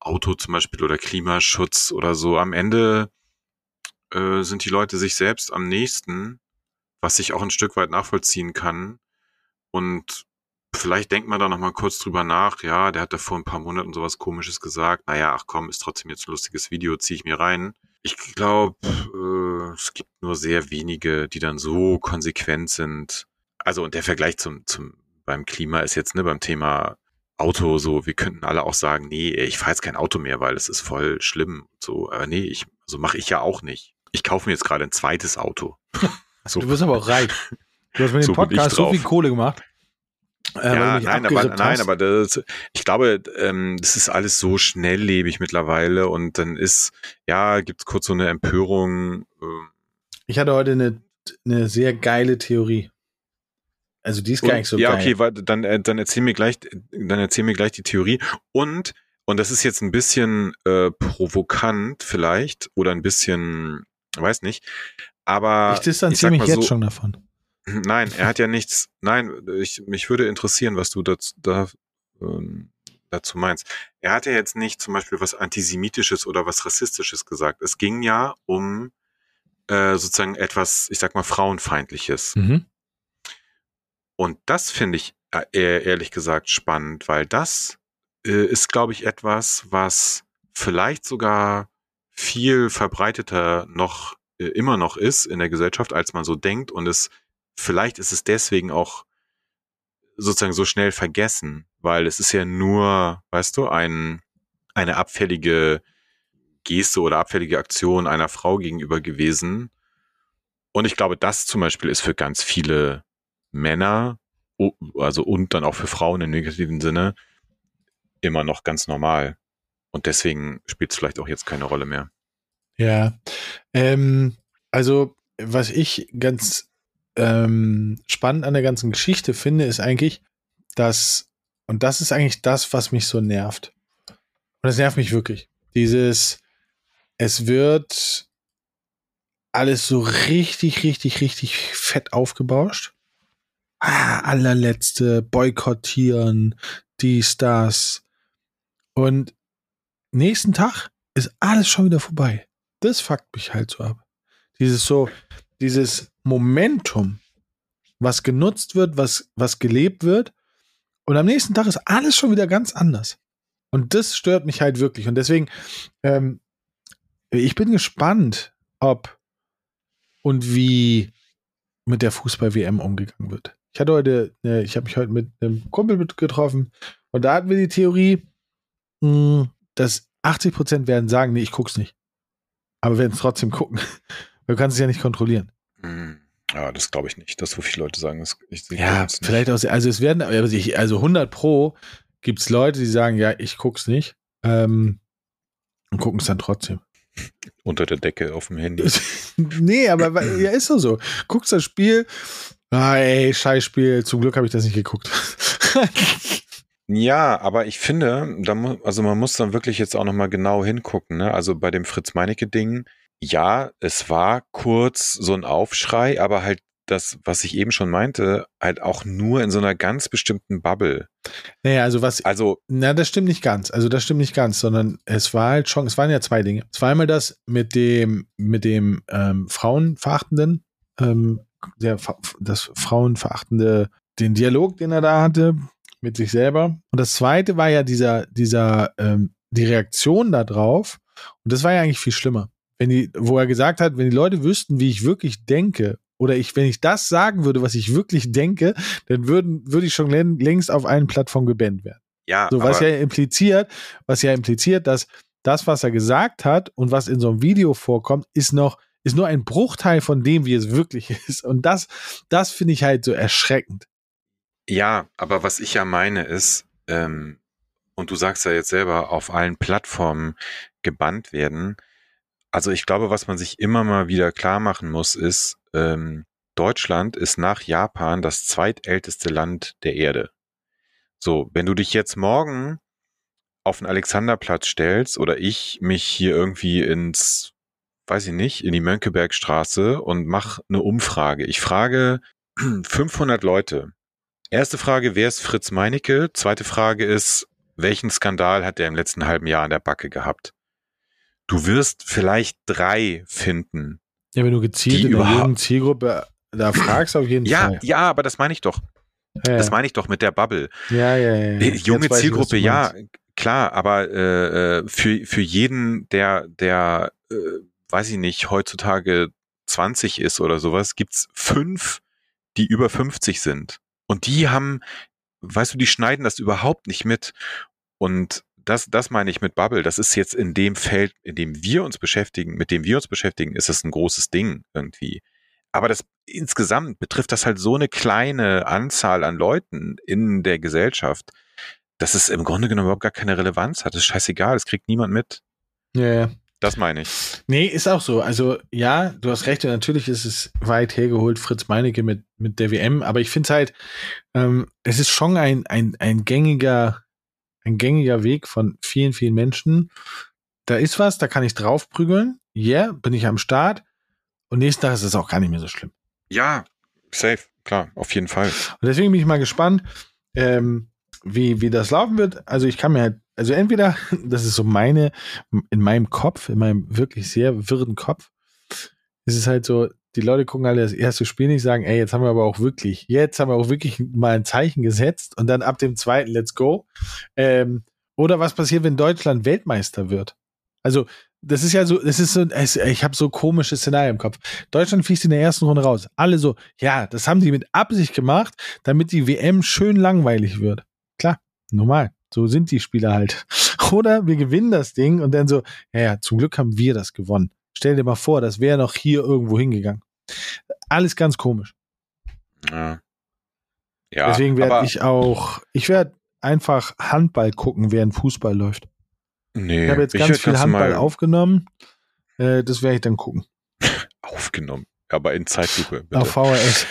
Auto zum Beispiel oder Klimaschutz oder so. Am Ende äh, sind die Leute sich selbst am nächsten, was ich auch ein Stück weit nachvollziehen kann. Und vielleicht denkt man da noch mal kurz drüber nach. Ja, der hat da vor ein paar Monaten sowas Komisches gesagt. Naja, ach komm, ist trotzdem jetzt ein lustiges Video, ziehe ich mir rein. Ich glaube, äh, es gibt nur sehr wenige, die dann so konsequent sind. Also und der Vergleich zum, zum beim Klima ist jetzt ne beim Thema Auto so. Wir könnten alle auch sagen, nee, ich fahre jetzt kein Auto mehr, weil es ist voll schlimm. So, aber nee, ich so mache ich ja auch nicht. Ich kaufe mir jetzt gerade ein zweites Auto. so. Du bist aber auch reich. Du hast mit dem So Podcast so viel Kohle gemacht. Äh, ja, nein, aber, nein, aber das, ich glaube, ähm, das ist alles so schnelllebig mittlerweile und dann ist, ja, gibt's kurz so eine Empörung. ähm, Ich hatte heute eine, eine sehr geile Theorie. Also die ist gar und, nicht so ja, geil. okay, warte, dann, äh, dann erzähl mir gleich, dann erzähl mir gleich die Theorie und und das ist jetzt ein bisschen äh, provokant vielleicht oder ein bisschen, weiß nicht, aber ich distanziere mich jetzt so, schon davon. Nein, er hat ja nichts. Nein, ich, mich würde interessieren, was du dazu, da, ähm, dazu meinst. Er hat ja jetzt nicht zum Beispiel was Antisemitisches oder was Rassistisches gesagt. Es ging ja um äh, sozusagen etwas, ich sag mal, Frauenfeindliches. Mhm. Und das finde ich äh, eher, ehrlich gesagt spannend, weil das äh, ist, glaube ich, etwas, was vielleicht sogar viel verbreiteter noch äh, immer noch ist in der Gesellschaft, als man so denkt. Und es vielleicht ist es deswegen auch sozusagen so schnell vergessen, weil es ist ja nur, weißt du, ein eine abfällige Geste oder abfällige Aktion einer Frau gegenüber gewesen. Und ich glaube, das zum Beispiel ist für ganz viele Männer, also und dann auch für Frauen im negativen Sinne, immer noch ganz normal. Und deswegen spielt es vielleicht auch jetzt keine Rolle mehr. Ja. Ähm, also, was ich ganz ähm, spannend an der ganzen Geschichte finde, ist eigentlich, dass, und das ist eigentlich das, was mich so nervt. Und das nervt mich wirklich. Dieses, es wird alles so richtig, richtig, richtig fett aufgebauscht. Ah, allerletzte, boykottieren, dies, das. Und nächsten Tag ist alles schon wieder vorbei. Das fuckt mich halt so ab. Dieses so, dieses Momentum, was genutzt wird, was, was gelebt wird. Und am nächsten Tag ist alles schon wieder ganz anders. Und das stört mich halt wirklich. Und deswegen, ähm, ich bin gespannt, ob und wie mit der Fußball-WM umgegangen wird. Ich hatte heute, äh, ich habe mich heute mit einem Kumpel getroffen und da hatten wir die Theorie, mh, dass 80 Prozent werden sagen, nee, ich guck's nicht. Aber werden es trotzdem gucken. Du kannst es ja nicht kontrollieren. Ja, das glaube ich nicht, dass so viele Leute sagen, das, ich sehe Ja, das vielleicht auch, also es werden, also ich- also 100 pro gibt's Leute, die sagen, ja, ich guck's nicht. Ähm, und gucken es dann trotzdem. unter der Decke auf dem Handy. nee, aber ja, ist doch so. Guckst das Spiel, ah, ey, Scheißspiel, zum Glück habe ich das nicht geguckt. Ja, aber ich finde, da mu also man muss dann wirklich jetzt auch noch mal genau hingucken, ne? Also bei dem Fritz Meinecke-Ding, ja, es war kurz so ein Aufschrei, aber halt das, was ich eben schon meinte, halt auch nur in so einer ganz bestimmten Bubble. Naja, also was, Also, na, das stimmt nicht ganz. Also das stimmt nicht ganz, sondern es war halt schon, es waren ja zwei Dinge. Es war einmal das mit dem, mit dem ähm, Frauenverachtenden, ähm, der, das Frauenverachtende, den Dialog, den er da hatte mit sich selber. Und das zweite war ja dieser, dieser, ähm, die Reaktion darauf. Und das war ja eigentlich viel schlimmer. Wenn die, wo er gesagt hat, wenn die Leute wüssten, wie ich wirklich denke, oder ich, wenn ich das sagen würde, was ich wirklich denke, dann würden, würde ich schon län- längst auf allen Plattformen gebannt werden. ja, So, was ja impliziert, was ja impliziert, dass das, was er gesagt hat und was in so einem Video vorkommt, ist noch, ist nur ein Bruchteil von dem, wie es wirklich ist. Und das, das finde ich halt so erschreckend. ja, aber was ich ja meine ist, ähm, und du sagst ja jetzt selber, auf allen Plattformen gebannt werden. Also ich glaube, was man sich immer mal wieder klar machen muss, ist, ähm, Deutschland ist nach Japan das zweitälteste Land der Erde. So, wenn du dich jetzt morgen auf den Alexanderplatz stellst oder ich mich hier irgendwie ins, weiß ich nicht, in die Mönckebergstraße und mach eine Umfrage. Ich frage 500 Leute. Erste Frage, wer ist Fritz Meinecke? Zweite Frage ist, welchen Skandal hat er im letzten halben Jahr an der Backe gehabt? Du wirst vielleicht drei finden. Ja, wenn du gezielt Die in der jungen Zielgruppe da fragst, auf jeden Ja, Fall. ja, aber das meine ich doch. Ja, Das meine ich doch mit der Bubble. ja, ja, ja. Äh, Jetzt Junge ich, Zielgruppe, du ja, klar, aber äh, äh, für, für jeden, der, der, äh, weiß ich nicht, heutzutage 20 ist oder sowas, gibt's fünf, die über 50 sind. Und die haben, weißt du, die schneiden das überhaupt nicht mit. Und das, das meine ich mit Bubble. Das ist jetzt in dem Feld, in dem wir uns beschäftigen, mit dem wir uns beschäftigen, ist das ein großes Ding irgendwie. Aber das insgesamt betrifft das halt so eine kleine Anzahl an Leuten in der Gesellschaft, dass es im Grunde genommen überhaupt gar keine Relevanz hat. Das ist scheißegal, das kriegt niemand mit. Ja, ja. Das meine ich. Nee, ist auch so. Also ja, du hast recht, und natürlich ist es weit hergeholt, Fritz Meinecke mit, mit der WM, aber ich finde es halt, ähm, es ist schon ein, ein, ein gängiger, ein gängiger Weg von vielen, vielen Menschen. Da ist was, da kann ich draufprügeln. Ja, yeah, bin ich am Start. Und nächsten Tag ist es auch gar nicht mehr so schlimm. Ja, safe, klar, auf jeden Fall. Und deswegen bin ich mal gespannt, ähm, wie, wie das laufen wird. Also ich kann mir halt, also entweder, das ist so meine, in meinem Kopf, in meinem wirklich sehr wirren Kopf, ist es halt so, die Leute gucken alle das erste Spiel nicht, sagen, ey, jetzt haben wir aber auch wirklich, jetzt haben wir auch wirklich mal ein Zeichen gesetzt und dann ab dem zweiten, let's go. Ähm, oder was passiert, wenn Deutschland Weltmeister wird? Also, das ist ja so, das ist so, ich habe so komische Szenarien im Kopf. Deutschland fliegt in der ersten Runde raus. Alle so, ja, das haben die mit Absicht gemacht, damit die WM schön langweilig wird. Klar, normal. So sind die Spieler halt. Oder wir gewinnen das Ding und dann so, ja, ja, zum Glück haben wir das gewonnen. Stell dir mal vor, das wäre noch hier irgendwo hingegangen. Alles ganz komisch. Ja, ja Deswegen werde ich auch, ich werde einfach Handball gucken, während Fußball läuft. nee, Ich habe jetzt ganz viel Handball aufgenommen. Äh, das werde ich dann gucken. aufgenommen. Aber in Zeitlupe. Bitte. Auf VHS.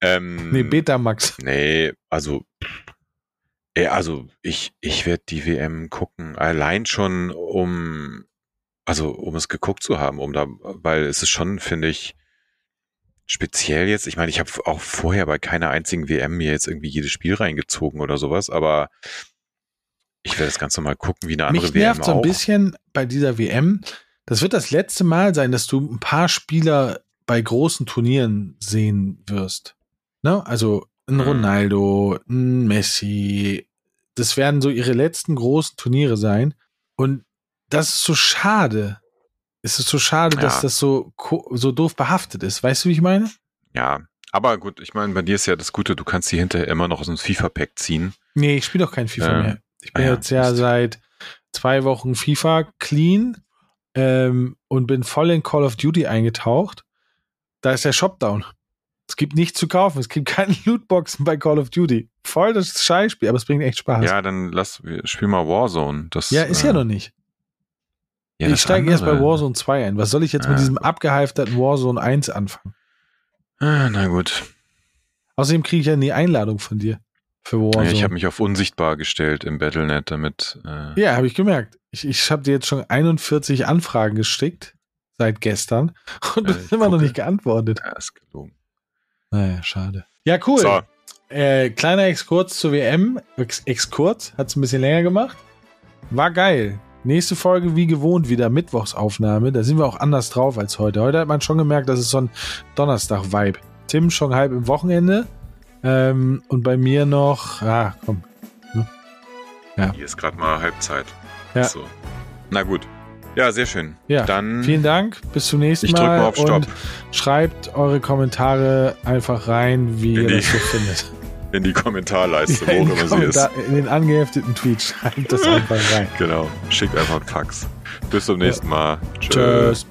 ähm, Nee, Betamax. Nee, also, ja, also ich, ich werde die WM gucken, allein schon um, also um es geguckt zu haben, um da, weil es ist schon, finde ich, speziell jetzt, ich meine, ich habe auch vorher bei keiner einzigen WM mir jetzt irgendwie jedes Spiel reingezogen oder sowas, aber ich werde das Ganze mal gucken, wie eine andere Mich WM nervt so ein auch. bisschen bei dieser WM. Das wird das letzte Mal sein, dass du ein paar Spieler bei großen Turnieren sehen wirst. Ne? Also ein Mhm. Ronaldo, ein Messi. Das werden so ihre letzten großen Turniere sein. Und das ist so schade. Es ist so schade, dass Ja. das so, so doof behaftet ist. Weißt du, wie ich meine? Ja, aber gut, ich meine, bei dir ist ja das Gute, du kannst die hinterher immer noch aus dem FIFA-Pack ziehen. Nee, ich spiele doch kein FIFA Ähm, mehr. Ich bin ah ja, jetzt ja Mist. seit zwei Wochen FIFA clean ähm, und bin voll in Call of Duty eingetaucht. Da ist der Shop down. Es gibt nichts zu kaufen. Es gibt keine Lootboxen bei Call of Duty. Voll das Scheißspiel, aber es bringt echt Spaß. Ja, dann lass, spiel mal Warzone. Das, Ja, ist äh, ja noch nicht. Ja, ich steige erst bei. Warzone 2 ein. Was soll ich jetzt mit Ah, diesem abgehalfterten Warzone 1 anfangen? Ah, na gut. Außerdem kriege ich ja nie Einladung von dir. für Warzone. Ja, ich habe mich auf unsichtbar gestellt im Battlenet, damit. Äh, Ja, habe ich gemerkt. Ich, ich habe dir jetzt schon 41 Anfragen gestickt seit gestern und Ja, du hast immer noch nicht geantwortet. ja, ist gelogen. Naja, schade. Ja, cool. So, Äh, kleiner Exkurs zur WM. Ex Exkurs, hat es ein bisschen länger gemacht. War geil. Nächste Folge wie gewohnt wieder Mittwochsaufnahme. Da sind wir auch anders drauf als heute. Heute hat man schon gemerkt, das ist so ein Donnerstag-Vibe. Tim schon halb im Wochenende. Ähm, und bei mir noch, ah, komm. hier ist gerade mal Halbzeit. Ja. So. Na gut. Ja, sehr schön. Ja, Dann Vielen Dank. Bis zum nächsten Ich Mal. drück mal auf Stopp. Schreibt eure Kommentare einfach rein, wie In ihr die- das so findet. in die Kommentarleiste, Ja, wo immer sie ist. In den angehefteten Tweet schreibt das einfach rein. Genau. Schickt einfach einen Fax. Bis zum nächsten Mal. Tschüss.